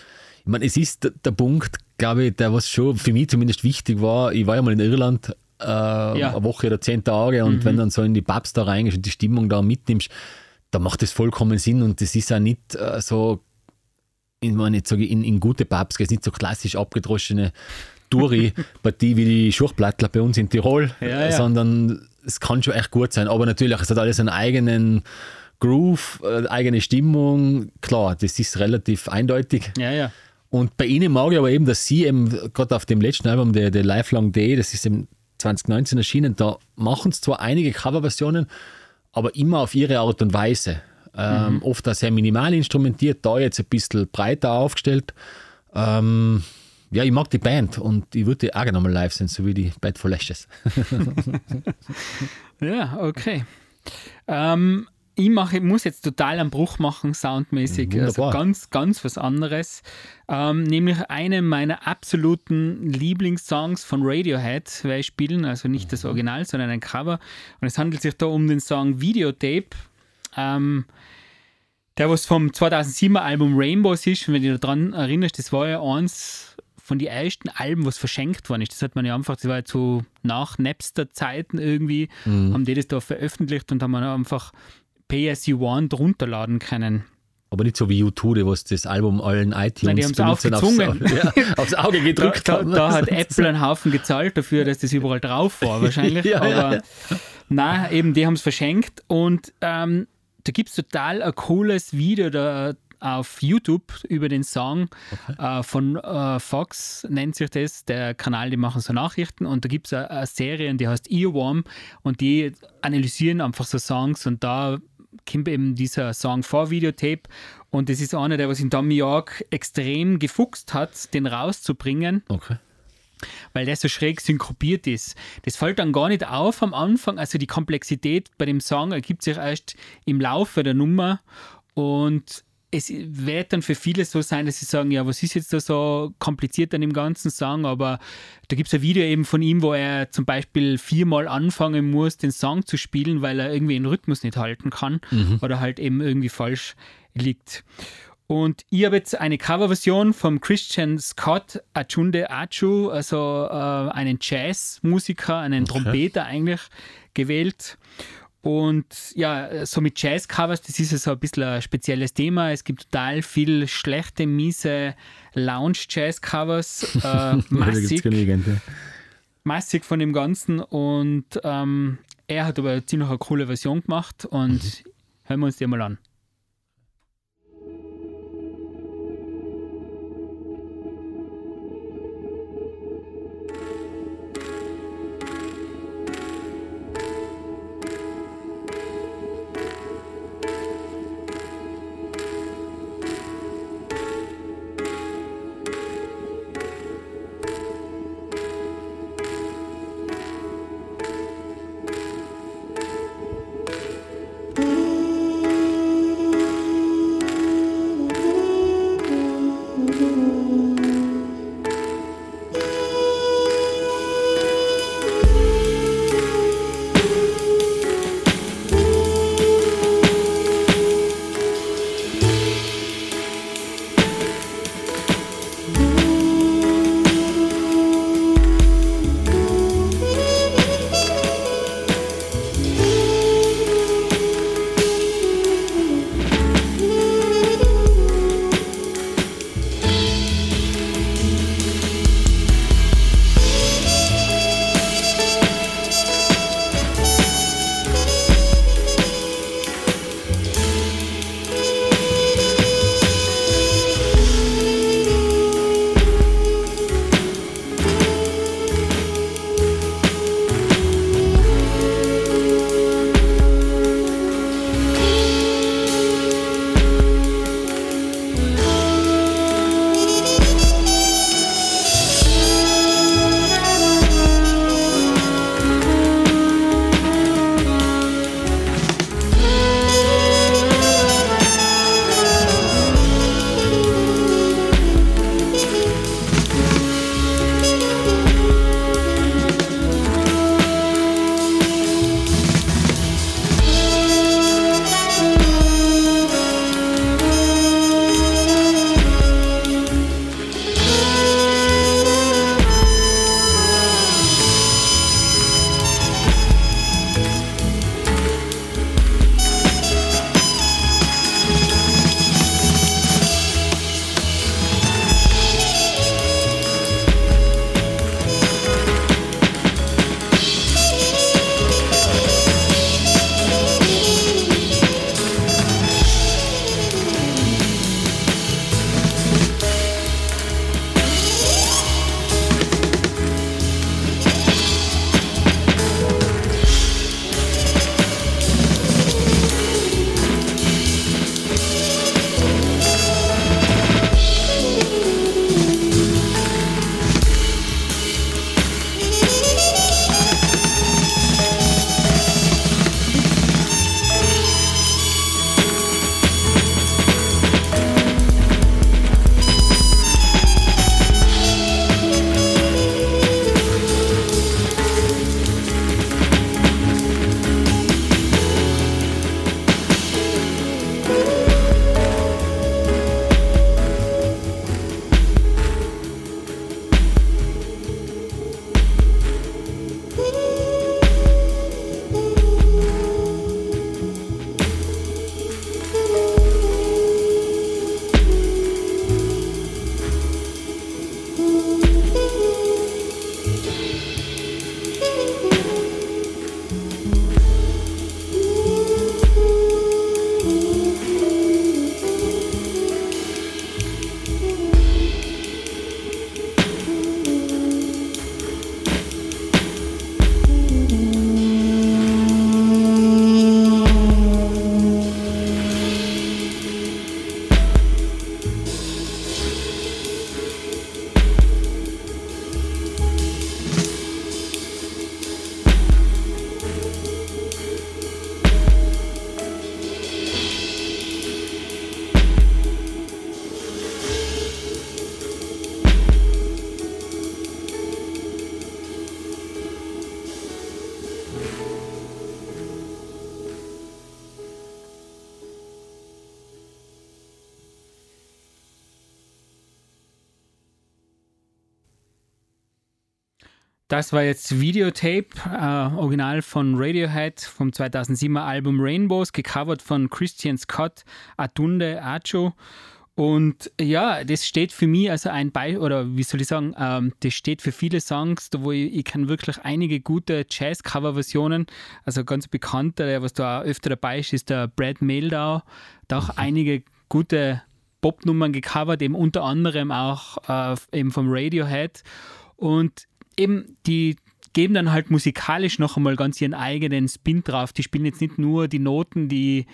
Ich meine, es ist der, Punkt, glaube ich, der was schon für mich zumindest wichtig war. Ich war ja mal in Irland äh, eine Woche oder zehn Tage und wenn dann so in die Pubs da reingehst und die Stimmung da mitnimmst, da macht das vollkommen Sinn und das ist auch nicht äh, so, ich meine, jetzt sage ich, in, in gute Pubs, es ist nicht so klassisch abgedroschene Touri-Partie wie die Schuchplattler bei uns in Tirol, Ja, ja. sondern es kann schon echt gut sein. Aber natürlich, es hat alles einen eigenen Groove, äh, eigene Stimmung. Klar, das ist relativ eindeutig. Ja, ja. Und bei ihnen mag ich aber eben, dass sie eben gerade auf dem letzten Album, der, der Lifelong Day, das ist im 2019 erschienen, da machen sie zwar einige Coverversionen, aber immer auf ihre Art und Weise. Ähm, Oft auch sehr minimal instrumentiert, da jetzt ein bisschen breiter aufgestellt. Ähm, ja, ich mag die Band und ich würde die auch gerne mal live sehen, so wie die Bad for Lashes. Ja, okay. Ähm, ich mache, muss jetzt total einen Bruch machen, soundmäßig. Also Wunderbar. ganz, ganz was anderes. Ähm, nämlich einen meiner absoluten Lieblingssongs von Radiohead werde ich spielen. Also nicht das Original, sondern ein Cover. Und es handelt sich da um den Song Videotape. Ähm, der, was vom 2007er Album Rainbows ist, und wenn du dich daran erinnerst, das war ja eins von den ersten Alben, was verschenkt worden ist. Das hat man ja einfach, das war ja zu nach Napster-Zeiten irgendwie, haben die das da veröffentlicht und haben dann einfach PSU One runterladen können. Aber nicht so wie U2, die was das Album allen iTunes Nein, die aufgezwungen. Aufs, ja, aufs Auge Da, gedrückt da, haben. da hat Apple einen Haufen gezahlt dafür, dass das überall drauf war, wahrscheinlich. Ja, Aber ja. nein, eben, die haben es verschenkt und ähm, da gibt es total ein cooles Video da auf YouTube über den Song äh, von äh, Fox, nennt sich das, der Kanal, die machen so Nachrichten und da gibt es eine, eine Serie, die heißt Earworm und die analysieren einfach so Songs und da kommt eben dieser Song vor Videotape und das ist einer, der was in Tommy York extrem gefuchst hat, den rauszubringen Okay. weil der so schräg synkopiert ist. Das fällt dann gar nicht auf am Anfang. Also die Komplexität bei dem Song ergibt sich erst im Laufe der Nummer und es wird dann für viele so sein, dass sie sagen, ja, was ist jetzt da so kompliziert an dem ganzen Song, aber da gibt es ein Video eben von ihm, wo er zum Beispiel viermal anfangen muss, den Song zu spielen, weil er irgendwie den Rhythmus nicht halten kann oder halt eben irgendwie falsch liegt. Und ich habe jetzt eine Coverversion vom Christian Scott Achunde Achu, also äh, einen Jazzmusiker, einen Trompeter eigentlich, gewählt. Und ja, so mit Jazz-Covers, das ist ja so ein bisschen ein spezielles Thema. Es gibt total viel schlechte, miese Lounge-Jazz-Covers. Äh, massig, ja. massig von dem Ganzen. Und ähm, er hat aber ziemlich eine coole Version gemacht. Und hören wir uns die mal an. Das war jetzt Videotape, äh, original von Radiohead vom 2007er Album Rainbows, gecovert von Christian Scott, Atunde Acho. Und ja, das steht für mich also ein Beispiel, oder wie soll ich sagen, ähm, das steht für viele Songs, wo ich, ich kann wirklich einige gute Jazz-Cover-Versionen, also ganz bekannter, der was da auch öfter dabei ist, ist der Brad Meldau, da auch einige gute Popnummern gecovert, eben unter anderem auch äh, eben vom Radiohead. Und eben die geben dann halt musikalisch noch einmal ganz ihren eigenen Spin drauf. Die spielen jetzt nicht nur die Noten, die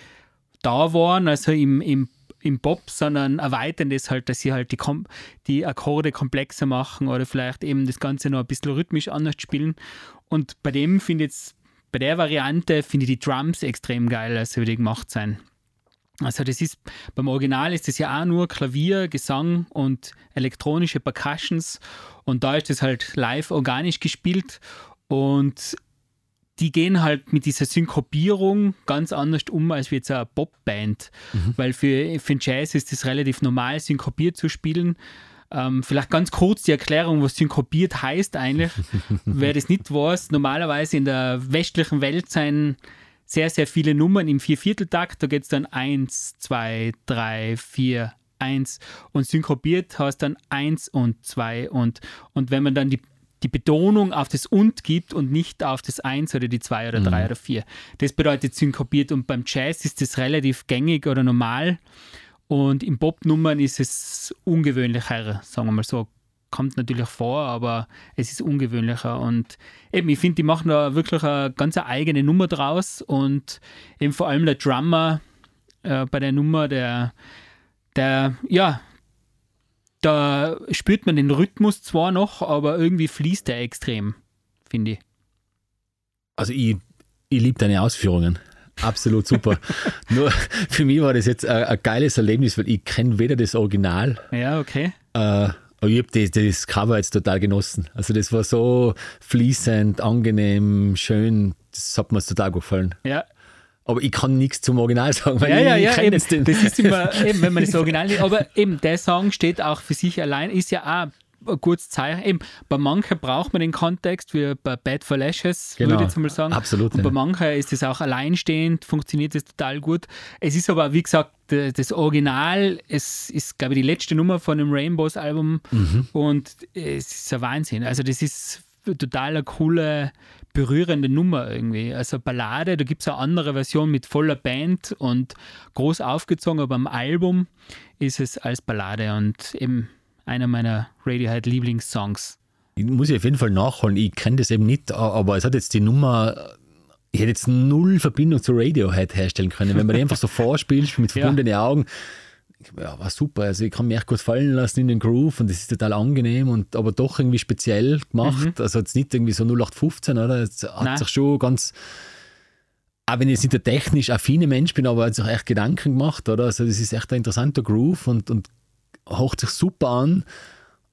da waren, also im, im, im Pop, sondern erweitern das halt, dass sie halt die, die Akkorde komplexer machen oder vielleicht eben das Ganze noch ein bisschen rhythmisch anders spielen. Und bei dem finde ich jetzt, bei der Variante finde ich die Drums extrem geil, also wie die gemacht sein. Also das ist, beim Original ist das ja auch nur Klavier, Gesang und elektronische Percussions und da ist das halt live organisch gespielt und die gehen halt mit dieser Synkopierung ganz anders um als wie jetzt eine Popband, weil für, für den Jazz ist es relativ normal, synkopiert zu spielen. Ähm, vielleicht ganz kurz die Erklärung, was synkopiert heißt eigentlich. Wer das nicht weiß, normalerweise in der westlichen Welt sein sehr, sehr viele Nummern im Viervierteltakt. Da geht es dann 1, 2, 3, 4, 1 und synkopiert heißt dann 1 und 2 und, und wenn man dann die, die Betonung auf das und gibt und nicht auf das 1 oder die 2 oder 3 oder 4. Das bedeutet synkopiert und beim Jazz ist das relativ gängig oder normal und im Popnummern ist es ungewöhnlicher, sagen wir mal so. Kommt natürlich vor, aber es ist ungewöhnlicher. Und eben, ich finde, die machen da wirklich eine ganz eigene Nummer draus. Und eben vor allem der Drummer äh, bei der Nummer, der, der, ja, da spürt man den Rhythmus zwar noch, aber irgendwie fließt er extrem, finde ich. Also ich, ich liebe deine Ausführungen. Absolut super. Nur für mich war das jetzt ein, ein geiles Erlebnis, weil ich kenne weder das Original, Ja, okay. äh, aber ich habe das, das Cover jetzt total genossen. Also das war so fließend, angenehm, schön. Das hat mir total gut gefallen. Ja, Aber ich kann nichts zum Original sagen, weil ja, ich, ja, ja, kenne jetzt den. das ist immer, eben, wenn man das Original nicht, aber eben der Song steht auch für sich allein, ist ja auch gutes Zeichen. Eben, bei manchen braucht man den Kontext, wie bei Bad for Lashes, Genau, würde ich jetzt mal sagen. absolut, Und bei ja. manchen ist es auch alleinstehend, funktioniert das total gut. Es ist aber, wie gesagt, das Original, es ist, glaube ich, die letzte Nummer von dem Rainbows-Album Mhm. und es ist ein Wahnsinn. Also das ist total eine coole, berührende Nummer irgendwie. Also Ballade, da gibt es eine andere Version mit voller Band und groß aufgezogen, aber am Album ist es als Ballade und eben einer meiner Radiohead-Lieblingssongs. Ich muss ich auf jeden Fall nachholen. Ich kenne das eben nicht, aber es hat jetzt die Nummer. Ich hätte jetzt null Verbindung zu Radiohead herstellen können. Wenn man die einfach so vorspielt mit Ja. verbundenen Augen, ja, war super. Also ich kann mich echt gut fallen lassen in den Groove und das ist total angenehm und aber doch irgendwie speziell gemacht. Also jetzt nicht irgendwie so 0815, oder? Es hat Mhm. Nein. sich schon ganz, auch wenn ich jetzt nicht der technisch affine Mensch bin, aber hat sich echt Gedanken gemacht, oder? Also das ist echt ein interessanter Groove und, und haucht sich super an.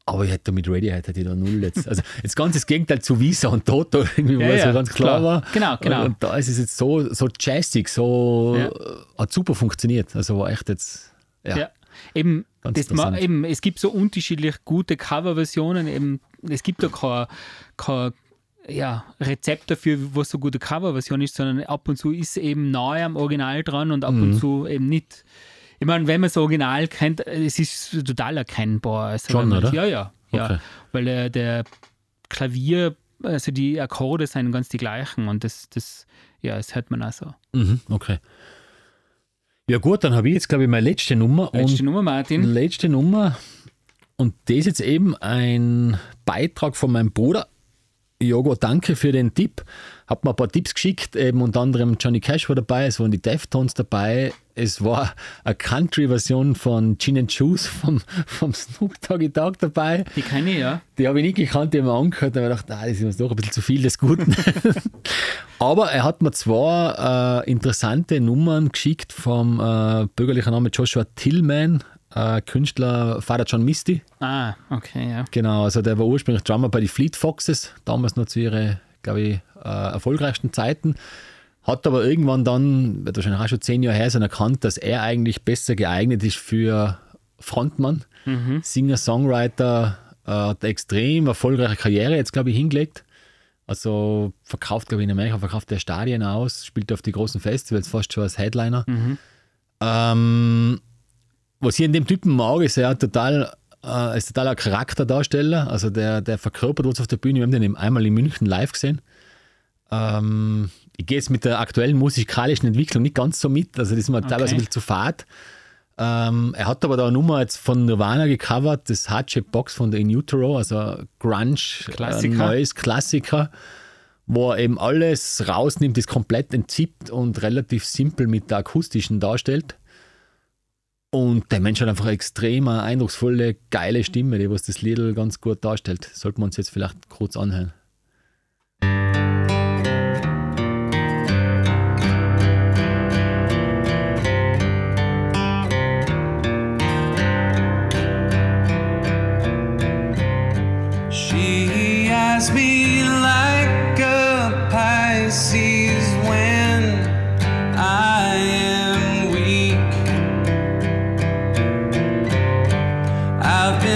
Aber ich hätte mit Radiohead hätte ich da null jetzt. Also jetzt ganz das Gegenteil zu Visa und Toto, irgendwie, Ja, weil es ja, ganz klar, klar. war. Genau, genau. Und, und da ist es jetzt so, so jazzig, so Ja. hat super funktioniert. Also war echt jetzt, ja. Ja. Eben, Ganz das ma, eben, es gibt so unterschiedlich gute Coverversionen. Eben, es gibt da kein, kein ja, Rezept dafür, was so gute Coverversion ist, sondern ab und zu ist eben nahe am Original dran und ab Mhm. und zu eben nicht. Ich meine, wenn man das Original kennt, es ist total erkennbar. Also Schon, man, oder? Ja, ja. ja. Okay. Weil der, der Klavier, also die Akkorde sind ganz die gleichen und das, das, ja, das hört man auch so. Mhm, okay. Ja gut, dann habe ich jetzt, glaube ich, meine letzte Nummer. Letzte und Nummer, Martin. letzte Nummer. Und das ist jetzt eben ein Beitrag von meinem Bruder. Jogo, danke für den Tipp. Hab mir ein paar Tipps geschickt, eben unter anderem Johnny Cash war dabei, es waren die Deftones dabei, es war eine Country-Version von Gin and Juice vom, vom Snoop Doggy Dogg dabei. Die kenne ich, ja. Die habe ich nicht gekannt, die habe ich mir angehört und habe gedacht, ah, das ist mir doch ein bisschen zu viel des Guten. Aber er hat mir zwei äh, interessante Nummern geschickt vom äh, bürgerlichen Namen Joshua Tillman, äh, Künstler Father John Misty. Ah, okay, ja. Genau, also der war ursprünglich Drummer bei die Fleet Foxes, damals noch zu ihren, glaube ich, äh, erfolgreichsten Zeiten. Hat aber irgendwann dann, wird wahrscheinlich auch schon zehn Jahre her sein, erkannt, dass er eigentlich besser geeignet ist für Frontmann, Singer, Songwriter, äh, hat eine extrem erfolgreiche Karriere jetzt, glaube ich, hingelegt. Also verkauft, glaube ich, in Amerika verkauft der Stadien aus, spielt auf die großen Festivals fast schon als Headliner. Ähm, was ich in dem Typen mag, ist, er total, äh, ist total ein Charakterdarsteller. Also der, der verkörpert uns auf der Bühne. Wir haben den eben einmal in München live gesehen. Ähm, ich gehe jetzt mit der aktuellen musikalischen Entwicklung nicht ganz so mit. Also das ist mir teilweise ein bisschen zu fad. Ähm, er hat aber da eine Nummer jetzt von Nirvana gecovert, das Hardship Box von der In Utero, also Grunge, Klassiker. Äh, neues Klassiker, wo er eben alles rausnimmt, das komplett entzippt und relativ simpel mit der akustischen darstellt. Und der Mensch hat einfach extrem eine eindrucksvolle, geile Stimme, die was das Lied ganz gut darstellt. Sollten wir uns jetzt vielleicht kurz anhören. She has me like a Pisces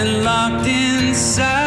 been locked inside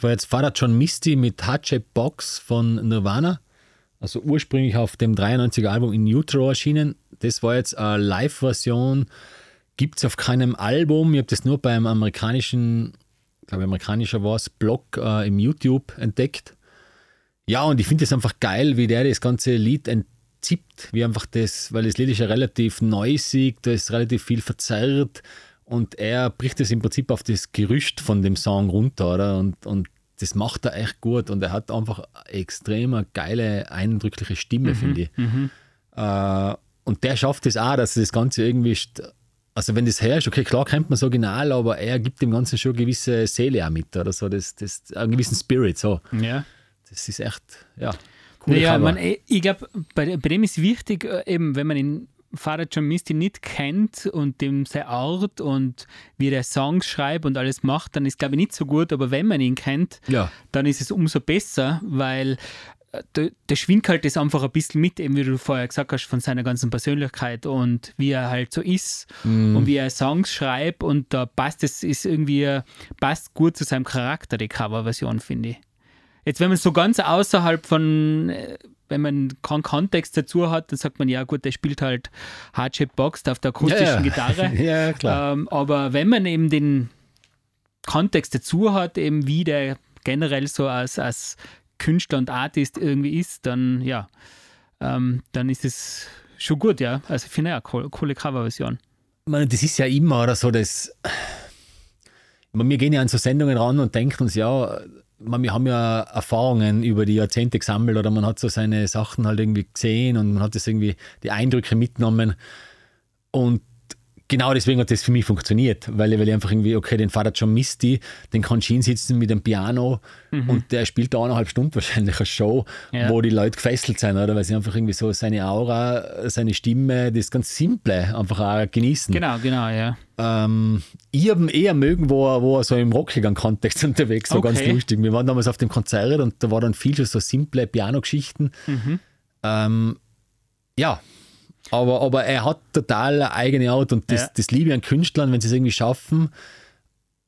das war jetzt Father John Misty mit Hardship Box von Nirvana. Also ursprünglich auf dem 93er Album in Utero erschienen. Das war jetzt eine Live-Version. Gibt es auf keinem Album. Ich habe das nur beim amerikanischen, glaube amerikanischer war Blog äh, im YouTube entdeckt. Ja, und ich finde es einfach geil, wie der das ganze Lied entzippt, wie einfach das, weil das Lied ist ja relativ noisig, da ist relativ viel verzerrt und er bricht es im Prinzip auf das Gerüst von dem Song runter, oder? Und, und das macht er echt gut und er hat einfach extrem geile, eindrückliche Stimme, finde ich. Äh, und der schafft es auch, dass das Ganze irgendwie, also wenn das herrscht, okay, klar kennt man das Original, aber er gibt dem Ganzen schon eine gewisse Seele auch mit, oder so, das, das, einen gewissen Spirit, so. Ja. Das ist echt, ja, coole Naja, man, ich glaube, bei, bei dem ist wichtig, äh, eben, wenn man ihn Father John Misty nicht kennt und dem seine Art und wie der Songs schreibt und alles macht, dann ist glaube ich nicht so gut, aber wenn man ihn kennt, Ja. dann ist es umso besser, weil äh, da, da schwingt halt das einfach ein bisschen mit, eben wie du vorher gesagt hast, von seiner ganzen Persönlichkeit und wie er halt so ist und wie er Songs schreibt und da passt es, ist irgendwie, passt gut zu seinem Charakter, die Coverversion, finde ich. Jetzt, wenn man so ganz außerhalb von, äh, wenn man keinen Kontext dazu hat, dann sagt man, ja gut, der spielt halt Hardship Boxed auf der akustischen Ja, ja. Gitarre. Ja, klar. Ähm, aber wenn man eben den Kontext dazu hat, eben wie der generell so als, als Künstler und Artist irgendwie ist, dann ja, ähm, dann ist es schon gut, ja. Also ich finde ja, cool, coole Coverversion. Ich meine, das ist ja immer oder so, das. Ich meine, wir gehen ja an so Sendungen ran und denken uns, ja, meine, wir haben ja Erfahrungen über die Jahrzehnte gesammelt oder man hat so seine Sachen halt irgendwie gesehen und man hat das irgendwie die Eindrücke mitgenommen. Und genau deswegen hat das für mich funktioniert, weil, weil ich einfach irgendwie, okay, den Vater John Misty, den kann ich hinsitzen mit dem Piano und der spielt da eineinhalb Stunden wahrscheinlich eine Show, Ja. wo die Leute gefesselt sind, oder? Weil sie einfach irgendwie so seine Aura, seine Stimme, das ganz Simple einfach auch genießen. Genau, genau, ja. Ähm, ich habe ihn eher mögen, wo er, wo er so im rockigen Kontext unterwegs war, Okay. ganz lustig. Wir waren damals auf dem Konzert und da war dann viel schon so simple Piano-Geschichten. Mhm. Ähm, ja, aber, aber er hat total eine eigene Art und das, Ja. das liebe ich an Künstlern, wenn sie es irgendwie schaffen,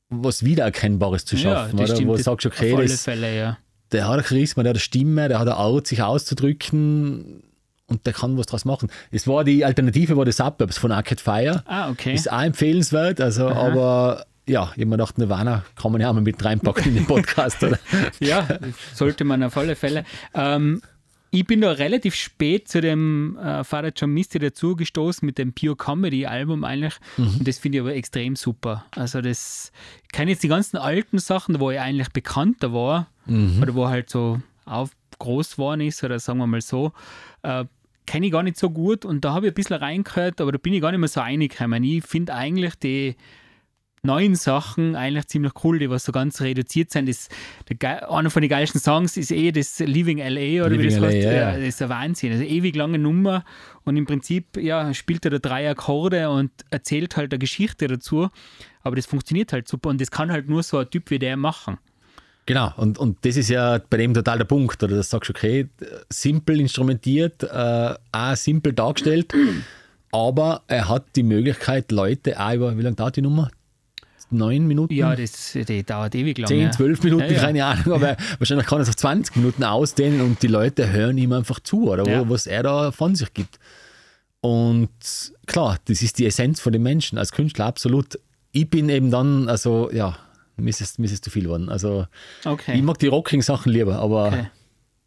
was Wiedererkennbares zu schaffen. ja, das oder? Wo du sagst, okay, auf alle das, Fälle, ja. der hat ein Charisma, der hat eine Stimme, der hat eine Art, sich auszudrücken und der kann was draus machen. Es war die Alternative, war die Suburbs von Arcade Fire. Ah, okay. Ist auch empfehlenswert, also, aber ja, ich habe mir gedacht, Nirvana kann man ja auch mal mit reinpacken in den Podcast, oder? Ja, sollte man auf alle Fälle. Ähm, ich bin da relativ spät zu dem äh, Father John Misty dazu gestoßen mit dem Pure Comedy Album eigentlich. Und das finde ich aber extrem super. Also das, ich kenne jetzt die ganzen alten Sachen, wo er eigentlich bekannter war oder wo halt so auf, groß geworden ist oder sagen wir mal so. Äh, kenne ich gar nicht so gut und da habe ich ein bisschen reingehört, aber da bin ich gar nicht mehr so reingekommen. Ich finde eigentlich die neuen Sachen eigentlich ziemlich cool, die was so ganz reduziert sind. Das, der, einer von den geilsten Songs ist eh das Living LA oder wie das Living heißt. LA, ja, ja. Das ist ein Wahnsinn. Also ewig lange Nummer und im Prinzip ja, spielt er da drei Akkorde und erzählt halt eine Geschichte dazu. Aber das funktioniert halt super und das kann halt nur so ein Typ wie der machen. Genau, und, und das ist ja bei dem total der Punkt, oder? Das sagst du, okay, simpel instrumentiert, äh, auch simpel dargestellt, aber er hat die Möglichkeit, Leute auch über, wie lange dauert die Nummer? Neun Minuten? Ja, das, die dauert ewig lang. 10, ja. 12 Minuten, Ja, ja. keine Ahnung, aber wahrscheinlich kann er es auf 20 Minuten ausdehnen und die Leute hören ihm einfach zu, oder wo, was er da von sich gibt. Und klar, das ist die Essenz von den Menschen, als Künstler absolut. Ich bin eben dann, also ja, mir ist mir ist zu viel geworden. Also Okay. ich mag die rockigen Sachen lieber, aber Okay. kann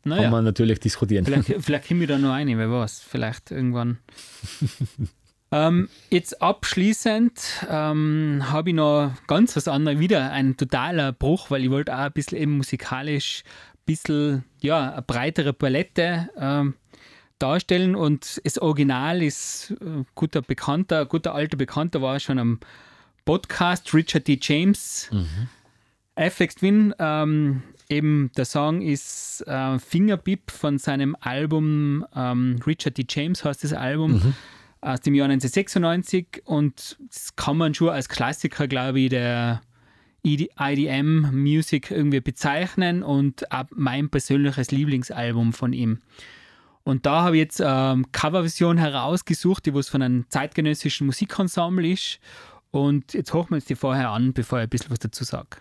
Naja, man natürlich diskutieren. vielleicht, vielleicht komme ich da noch eine, wer weiß. Vielleicht irgendwann. ähm, jetzt abschließend ähm, habe ich noch ganz was anderes, wieder ein totaler Bruch, weil ich wollte auch ein bisschen eben musikalisch ein bisschen, ja, eine breitere Palette ähm, darstellen und das Original ist äh, guter Bekannter, guter alter Bekannter war schon am Podcast Richard D. James. FX Twin, ähm, eben der Song ist äh, Fingerbip von seinem Album ähm, Richard D. James heißt das Album aus dem Jahr 1996 und das kann man schon als Klassiker, glaube ich, der IDM Music irgendwie bezeichnen und auch mein persönliches Lieblingsalbum von ihm. Und da habe ich jetzt ähm, Coverversion herausgesucht, die was von einem zeitgenössischen Musikensemble ist. Und jetzt hochen wir uns die vorher an, bevor ich ein bisschen was dazu sage.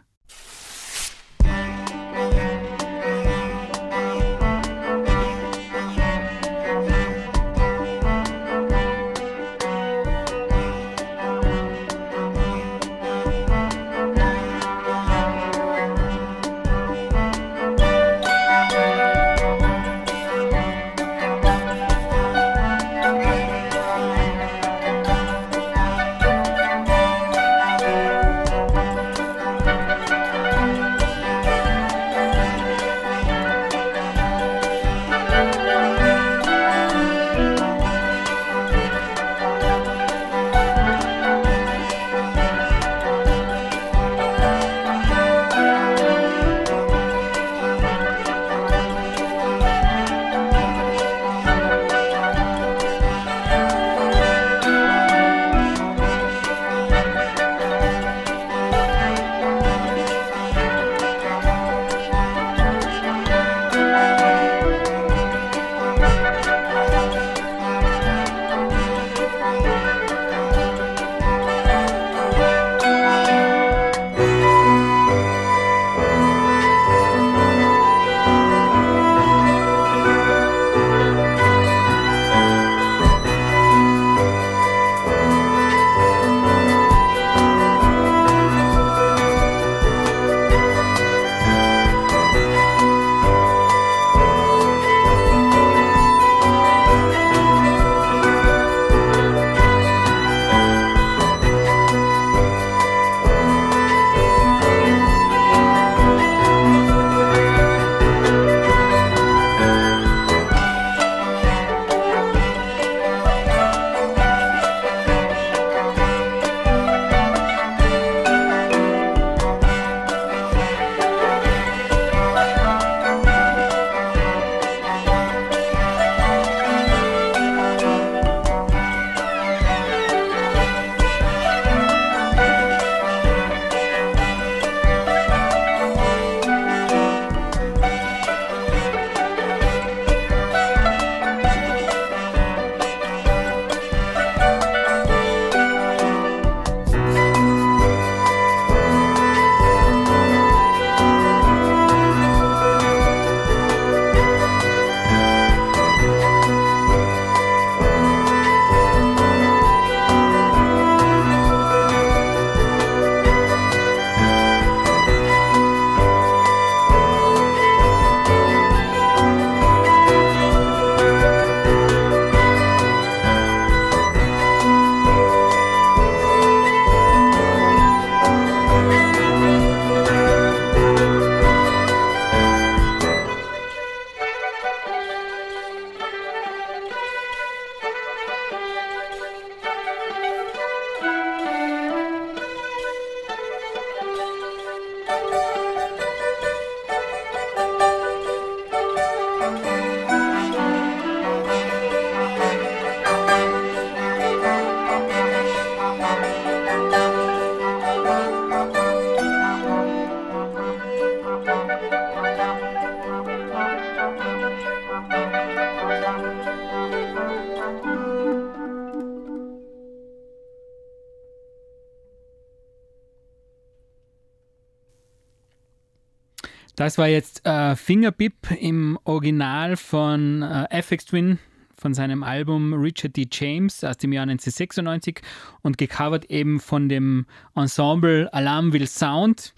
Das war jetzt äh, Fingerbip im Original von äh, FX Twin von seinem Album Richard D. James aus dem Jahr 1996 und gecovert eben von dem Ensemble Alarmville Sound.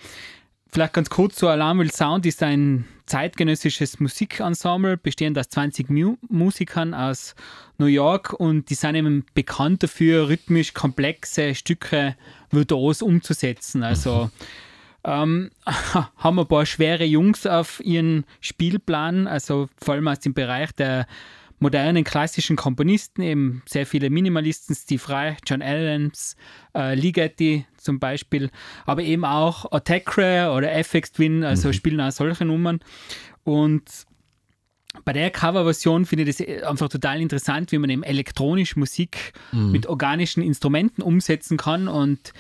Vielleicht ganz kurz zu Alarmville Sound ist ein zeitgenössisches Musikensemble, bestehend aus 20 Mu Musikern aus New York und die sind eben bekannt dafür, rhythmisch komplexe Stücke virtuos umzusetzen. Also ähm, haben ein paar schwere Jungs auf ihren Spielplan, also vor allem aus dem Bereich der modernen klassischen Komponisten, eben sehr viele Minimalisten, Steve Reich, John Adams, äh, Ligeti zum Beispiel, aber eben auch Attackre oder FX Twin, also spielen auch solche Nummern. Und bei der Coverversion finde ich das einfach total interessant, wie man eben elektronisch Musik mit organischen Instrumenten umsetzen kann. Und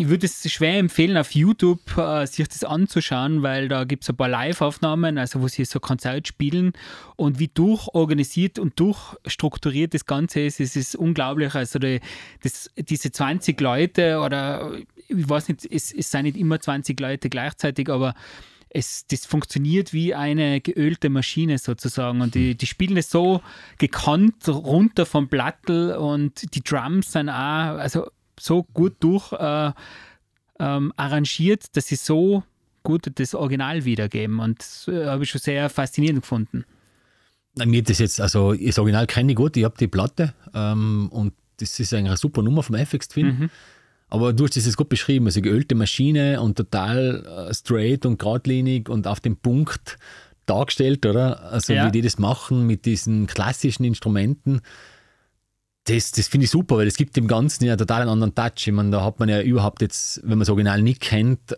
ich würde es schwer empfehlen, auf YouTube äh, sich das anzuschauen, weil da gibt es ein paar Live-Aufnahmen, also wo sie so Konzert spielen und wie durchorganisiert und durchstrukturiert das Ganze ist, es ist unglaublich. Also die, das, diese 20 Leute oder ich weiß nicht, es, es sind nicht immer 20 Leute gleichzeitig, aber es, das funktioniert wie eine geölte Maschine sozusagen und die, die spielen es so gekannt runter vom Plattel und die Drums sind auch, also so gut durch äh, ähm, arrangiert, dass sie so gut das Original wiedergeben und das äh, habe ich schon sehr faszinierend gefunden. Mir das jetzt, also das Original kenne ich gut, ich habe die Platte ähm, und das ist eigentlich eine super Nummer vom FX Twin. Mhm. Aber du hast das jetzt gut beschrieben, also geölte Maschine und total äh, straight und geradlinig und auf den Punkt dargestellt, oder? Also Ja. wie die das machen mit diesen klassischen Instrumenten. Das, das finde ich super, weil es gibt dem Ganzen ja total einen anderen Touch. Ich meine, da hat man ja überhaupt jetzt, wenn man das Original nicht kennt,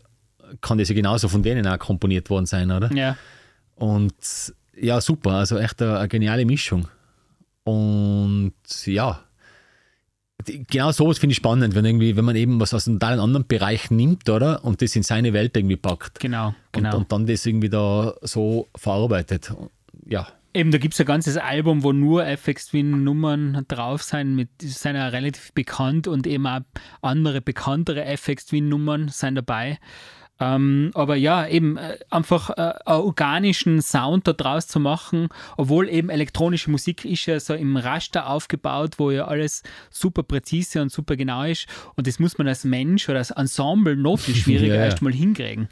kann das ja genauso von denen auch komponiert worden sein, oder? Ja, Und ja, super, also echt eine, eine geniale Mischung. Und ja, genau sowas finde ich spannend, wenn irgendwie, wenn man eben was aus einem totalen anderen Bereich nimmt, oder? Und das in seine Welt irgendwie packt. genau, genau. Und, und dann das irgendwie da so verarbeitet. Ja, Eben, da gibt es ein ganzes Album, wo nur FX Twin Nummern drauf sind, mit sind ja relativ bekannt und eben auch andere bekanntere FX Twin Nummern sind dabei. Ähm, aber ja, eben äh, einfach äh, einen organischen Sound da draus zu machen, obwohl eben elektronische Musik ist ja so im Raster aufgebaut, wo ja alles super präzise und super genau ist. Und das muss man als Mensch oder als Ensemble noch viel schwieriger Ja, ja. erst mal hinkriegen.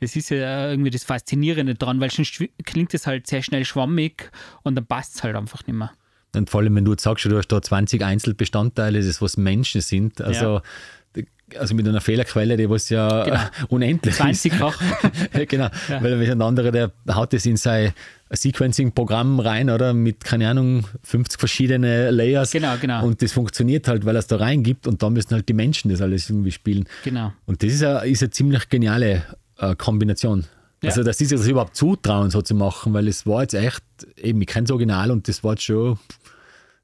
Das ist ja irgendwie das Faszinierende dran, weil sonst schwi- klingt es halt sehr schnell schwammig und dann passt es halt einfach nicht mehr. und vor allem, wenn du jetzt sagst, du hast da 20 Einzelbestandteile, das was Menschen sind, also, die- also mit einer Fehlerquelle, die was ja Genau. unendlich ist. 20-fach. Ja, genau, weil wenn ein anderer, der haut das in sein Sequencing-Programm rein, oder? Mit, keine Ahnung, 50 verschiedene Layers. Genau, genau. Und das funktioniert halt, weil er es da reingibt und dann müssen halt die Menschen das alles irgendwie spielen. Genau. Und das ist eine, ist eine ziemlich geniale äh, Kombination. Ja. Also, dass sie sich das überhaupt zutrauen, so zu machen, weil es war jetzt echt, eben, ich kenne das Original und das war jetzt schon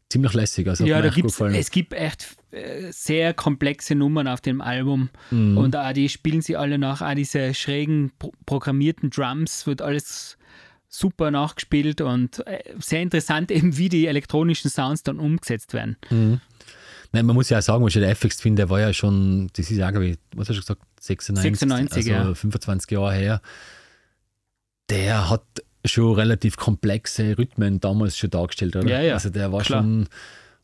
ziemlich lässig. Also, Ja, da gibt's, es gibt echt sehr komplexe Nummern auf dem Album Mhm. und auch die spielen sie alle nach, auch diese schrägen pro programmierten Drums wird alles super nachgespielt und äh, sehr interessant eben, wie die elektronischen Sounds dann umgesetzt werden. Nein, man muss ja auch sagen, was ich der FX finde, der war ja schon, das ist ja, glaube ich, was hast du gesagt, 96? 96, also ja. 25 Jahre her. Der hat schon relativ komplexe Rhythmen damals schon dargestellt, oder? Ja, ja, Also der war klar. schon,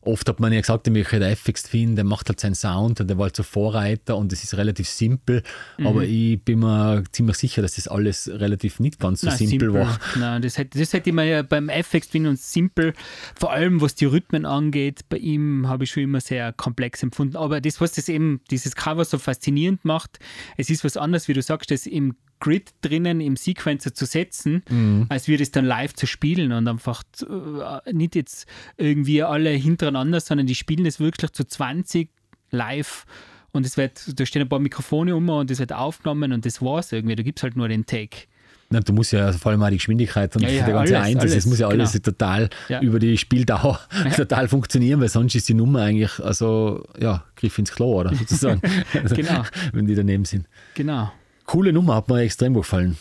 oft hat man ja gesagt, der FX Twin, der macht halt seinen Sound und der war halt so Vorreiter und es ist relativ simpel, Mhm. aber ich bin mir ziemlich sicher, dass das alles relativ nicht ganz so Nein, simpel, war. Nein, das hätte, das hätte ich mir ja beim FX Twin und Simple, vor allem was die Rhythmen angeht, bei ihm habe ich schon immer sehr komplex empfunden. Aber das, was das eben, dieses Cover so faszinierend macht, es ist was anderes, wie du sagst, das im Grid drinnen im Sequencer zu setzen, Mhm. als wir das dann live zu spielen und einfach äh, nicht jetzt irgendwie alle hintereinander, sondern die spielen das wirklich zu 20 live und es wird, da stehen ein paar Mikrofone um und das wird aufgenommen und das war's irgendwie. Da gibt es halt nur den Take. Nein, du musst ja vor allem auch die Geschwindigkeit und Ja, ja, der ganze alles, Einsatz, alles, muss ja alles genau. total Ja. über die Spieldauer total funktionieren, weil sonst ist die Nummer eigentlich, also ja, Griff ins Klo, oder sozusagen. Also, Genau. Wenn die daneben sind. Genau. Coole Nummer, hat mir extrem gefallen.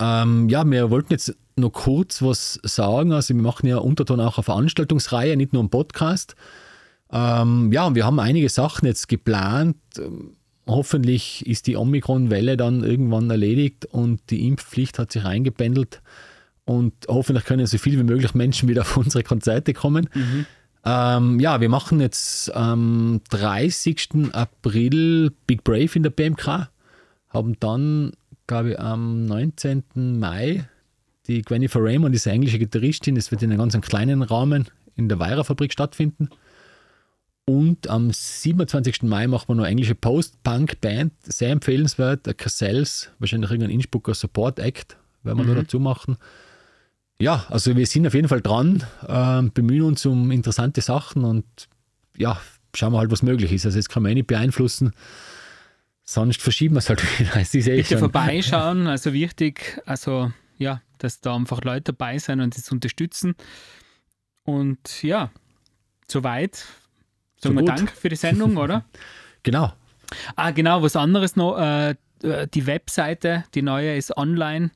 Ähm, ja, wir wollten jetzt noch kurz was sagen. Also, wir machen ja Unterton auch eine Veranstaltungsreihe, nicht nur einen Podcast. Ähm, ja, und wir haben einige Sachen jetzt geplant. Ähm, hoffentlich ist die Omikron-Welle dann irgendwann erledigt und die Impfpflicht hat sich eingependelt und hoffentlich können so viel wie möglich Menschen wieder auf unsere Konzerte kommen. Ähm, ja, wir machen jetzt am 30. April Big Brave in der BMK, haben dann, glaube ich, am 19. Mai die Jennifer Raymond, diese englische Gitarristin, das wird in einem ganz kleinen Rahmen in der Weira-Fabrik stattfinden. Und am 27. Mai machen wir noch eine englische Post-Punk-Band, sehr empfehlenswert, der Cassells, wahrscheinlich irgendein Innsbrucker Support-Act, werden wir da dazu machen. Ja, also wir sind auf jeden Fall dran, ähm, bemühen uns um interessante Sachen und ja, schauen wir halt, was möglich ist. Also jetzt kann man eh nicht beeinflussen, sonst verschieben wir es halt wieder. Es ist eh Bitte schon- vorbeischauen, also wichtig, also ja, dass da einfach Leute dabei sein und das unterstützen. Und ja, soweit. Sagen So wir. Dank für die Sendung, oder? Genau, Ah, genau, was anderes noch. Äh, die Webseite, die neue, ist online,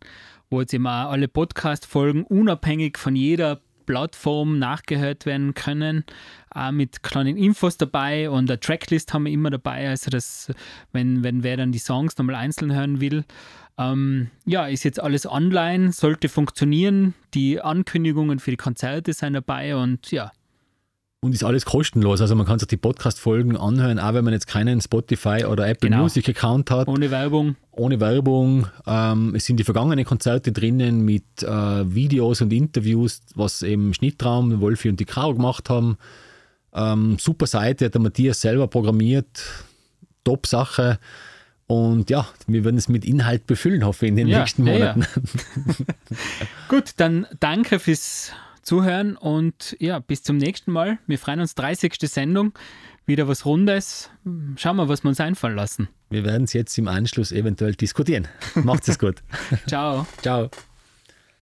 wo jetzt immer alle Podcast-Folgen unabhängig von jeder Plattform nachgehört werden können. Auch mit kleinen Infos dabei und eine Tracklist haben wir immer dabei. Also, dass, wenn, wenn wer dann die Songs nochmal einzeln hören will, ähm, ja, ist jetzt alles online, sollte funktionieren. Die Ankündigungen für die Konzerte sind dabei und ja, Und ist alles kostenlos. Also man kann sich die Podcast-Folgen anhören, auch wenn man jetzt keinen Spotify oder Apple Genau. Music-Account hat, ohne Werbung. ohne Werbung. Ähm, es sind die vergangenen Konzerte drinnen mit äh, Videos und Interviews, was eben Schnittraum, Wolfi und die Caro gemacht haben. Ähm, super Seite, hat der Matthias selber programmiert. Top Sache. Und ja, wir werden es mit Inhalt befüllen, hoffe ich, in den Ja, nächsten ja, ja. Monaten. Gut, dann danke fürs Zuhören und ja, bis zum nächsten Mal. Wir freuen uns, 30. Sendung, wieder was Rundes. Schauen wir, was wir uns einfallen lassen. Wir werden es jetzt im Anschluss eventuell diskutieren. Macht's es gut. Ciao. Ciao.